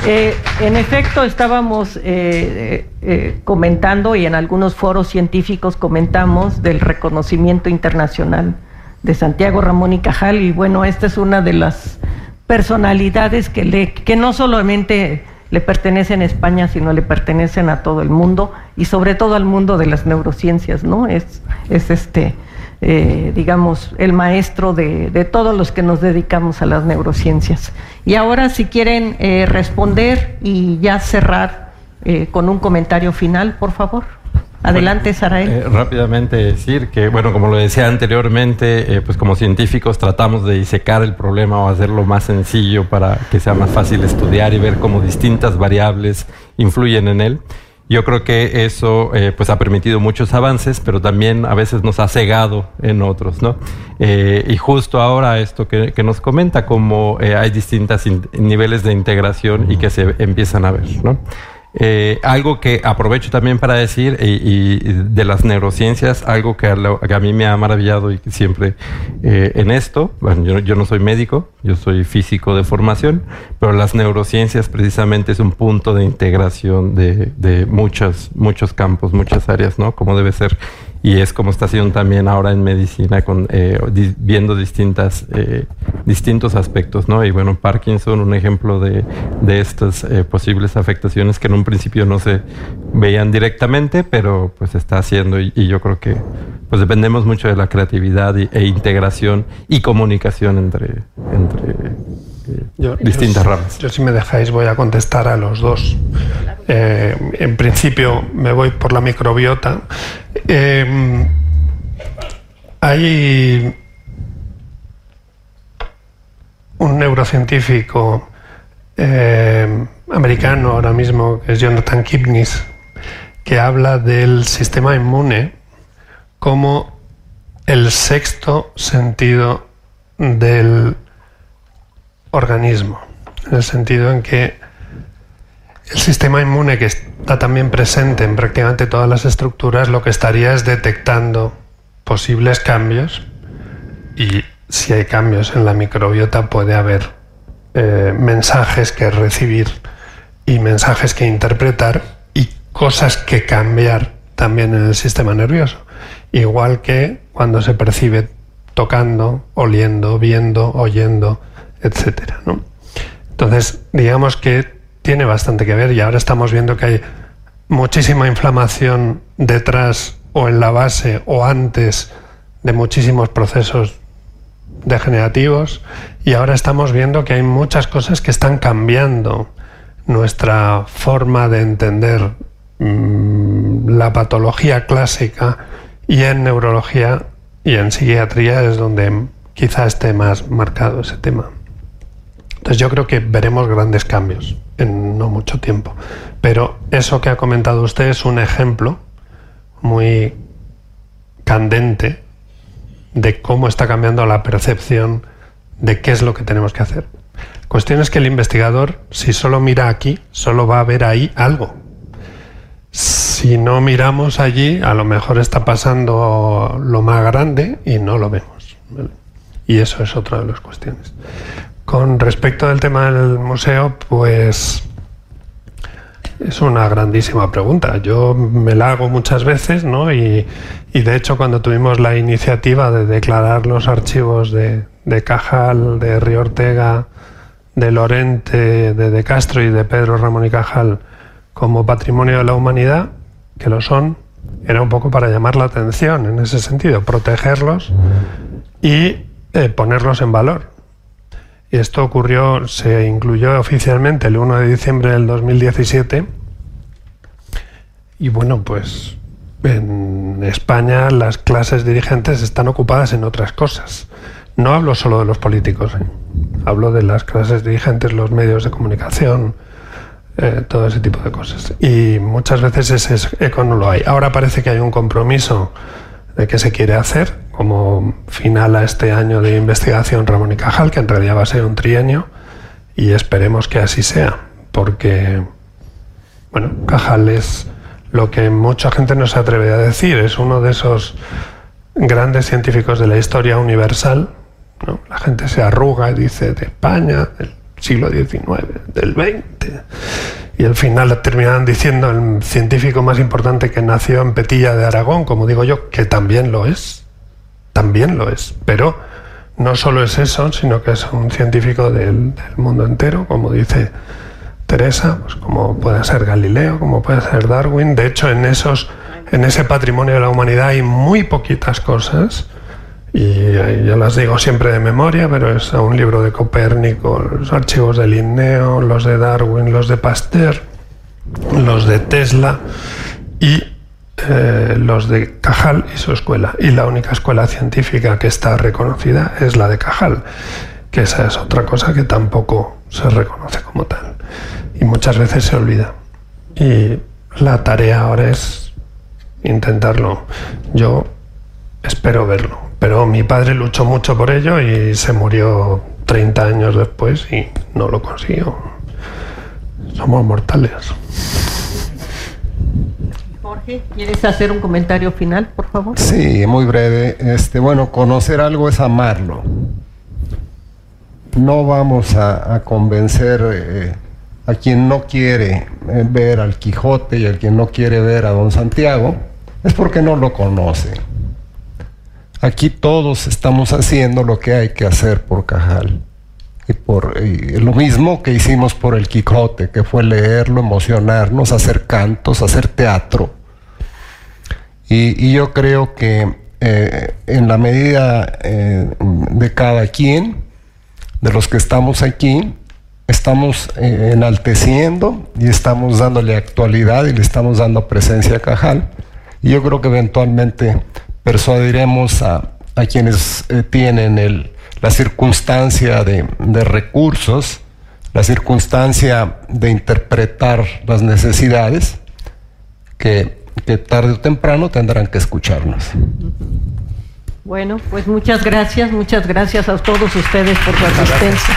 eh, en efecto, estábamos eh, comentando y en algunos foros científicos comentamos del reconocimiento internacional de Santiago Ramón y Cajal y bueno, esta es una de las personalidades que, le, no solamente le pertenecen a España, sino le pertenecen a todo el mundo y sobre todo al mundo de las neurociencias, ¿no? Es, es este, eh, digamos, el maestro de, de, todos los que nos dedicamos a las neurociencias. Y ahora, si quieren eh, responder y ya cerrar eh, con un comentario final, por favor. Adelante, Saraí. Eh, rápidamente decir que, bueno, como lo decía anteriormente, eh, pues como científicos tratamos de disecar el problema o hacerlo más sencillo para que sea más fácil estudiar y ver cómo distintas variables influyen en él. Yo creo que eso eh, pues ha permitido muchos avances, pero también a veces nos ha cegado en otros, ¿no? y justo ahora esto que, que nos comenta, como hay distintos niveles de integración y que se empiezan a ver, ¿no? Eh, algo que aprovecho también para decir, y, de las neurociencias, algo que a, mí me ha maravillado y siempre eh, en esto, bueno, yo, no soy médico, yo soy físico de formación, pero las neurociencias precisamente es un punto de integración de, de muchos, muchos campos, muchas áreas, ¿no? Como debe ser y es como está haciendo también ahora en medicina, con, eh, viendo distintas distintos aspectos, ¿no? Y bueno, Parkinson, un ejemplo de, de estas eh, posibles afectaciones que en un principio no se veían directamente, pero pues está haciendo y, y yo creo que pues dependemos mucho de la creatividad y- e integración y comunicación entre, entre eh, Yo- distintas yo- ramas. Yo, si me dejáis, voy a contestar a los dos. Eh, en principio, me voy por la microbiota. Eh, hay un neurocientífico eh, americano ahora mismo, que es Jonathan Kipnis, que habla del sistema inmune como el sexto sentido del organismo, en el sentido en que el sistema inmune que está también presente en prácticamente todas las estructuras lo que estaría es detectando posibles cambios y si hay cambios en la microbiota puede haber eh, mensajes que recibir y mensajes que interpretar y cosas que cambiar también en el sistema nervioso. Igual que cuando se percibe tocando, oliendo, viendo, oyendo, etcétera, ¿no? Entonces, digamos que tiene bastante que ver y ahora estamos viendo que hay muchísima inflamación detrás o en la base o antes de muchísimos procesos degenerativos y ahora estamos viendo que hay muchas cosas que están cambiando nuestra forma de entender mm, la patología clásica y en neurología y en psiquiatría es donde quizá esté más marcado ese tema. Entonces yo creo que veremos grandes cambios en no mucho tiempo. Pero eso que ha comentado usted es un ejemplo muy candente de cómo está cambiando la percepción de qué es lo que tenemos que hacer. Cuestión es que el investigador, si solo mira aquí, solo va a ver ahí algo. Si no miramos allí, a lo mejor está pasando lo más grande y no lo vemos. Y eso es otra de las cuestiones. Con respecto al tema del museo, pues es una grandísima pregunta. Yo me la hago muchas veces, ¿no? Y, de hecho, cuando tuvimos la iniciativa de declarar los archivos de, de Cajal, de Río Ortega, de Lorente, de De Castro y de Pedro Ramón y Cajal como patrimonio de la humanidad, que lo son, era un poco para llamar la atención en ese sentido, protegerlos y eh, ponerlos en valor. Y esto ocurrió, se incluyó oficialmente el 1 de diciembre del 2017. Y bueno, pues en España las clases dirigentes están ocupadas en otras cosas. No hablo solo de los políticos, ¿eh? hablo de las clases dirigentes, los medios de comunicación, eh, todo ese tipo de cosas. Y muchas veces ese eco no lo hay. Ahora parece que hay un compromiso de que se quiere hacer como final a este año de investigación Ramón y Cajal, que en realidad va a ser un trienio, y esperemos que así sea, porque, bueno, Cajal es lo que mucha gente no se atreve a decir, es uno de esos grandes científicos de la historia universal. ¿no? La gente se arruga y dice de España, del siglo XIX, del XX. Y al final terminan diciendo el científico más importante que nació en Petilla de Aragón, como digo yo, que también lo es. También lo es. Pero no solo es eso, sino que es un científico del, del mundo entero, como dice Teresa, pues como puede ser Galileo, como puede ser Darwin. De hecho, en esos, en ese patrimonio de la humanidad hay muy poquitas cosas. Y yo las digo siempre de memoria, pero es un libro de Copérnico, los archivos de Linneo, los de Darwin, los de Pasteur, los de Tesla y eh, los de Cajal y su escuela. Y la única escuela científica que está reconocida es la de Cajal, que esa es otra cosa que tampoco se reconoce como tal. Y muchas veces se olvida. Y la tarea ahora es intentarlo. Yo espero verlo. Pero mi padre luchó mucho por ello y se murió 30 años después y no lo consiguió. Somos mortales. Jorge, ¿quieres hacer un comentario final, por favor? Sí, muy breve. Este, bueno, conocer algo es amarlo. No vamos a, a convencer eh, a quien no quiere eh, ver al Quijote y al quien no quiere ver a Don Santiago, es porque no lo conoce. Aquí todos estamos haciendo lo que hay que hacer por Cajal. Y por lo mismo que hicimos por el Quijote, que fue leerlo, emocionarnos, hacer cantos, hacer teatro. Y, y yo creo que eh, en la medida eh, de cada quien, de los que estamos aquí, estamos eh, enalteciendo y estamos dándole actualidad y le estamos dando presencia a Cajal. Y yo creo que eventualmente persuadiremos a, a quienes eh, tienen el, la circunstancia de, de recursos, la circunstancia de interpretar las necesidades, que, que tarde o temprano tendrán que escucharnos. Bueno, pues muchas gracias, muchas gracias a todos ustedes por su asistencia.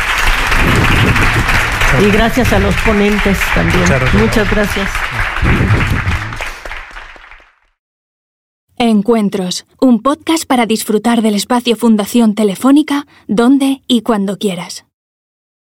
Y gracias a los ponentes también. Muchas gracias. Encuentros, un podcast para disfrutar del espacio Fundación Telefónica donde y cuando quieras.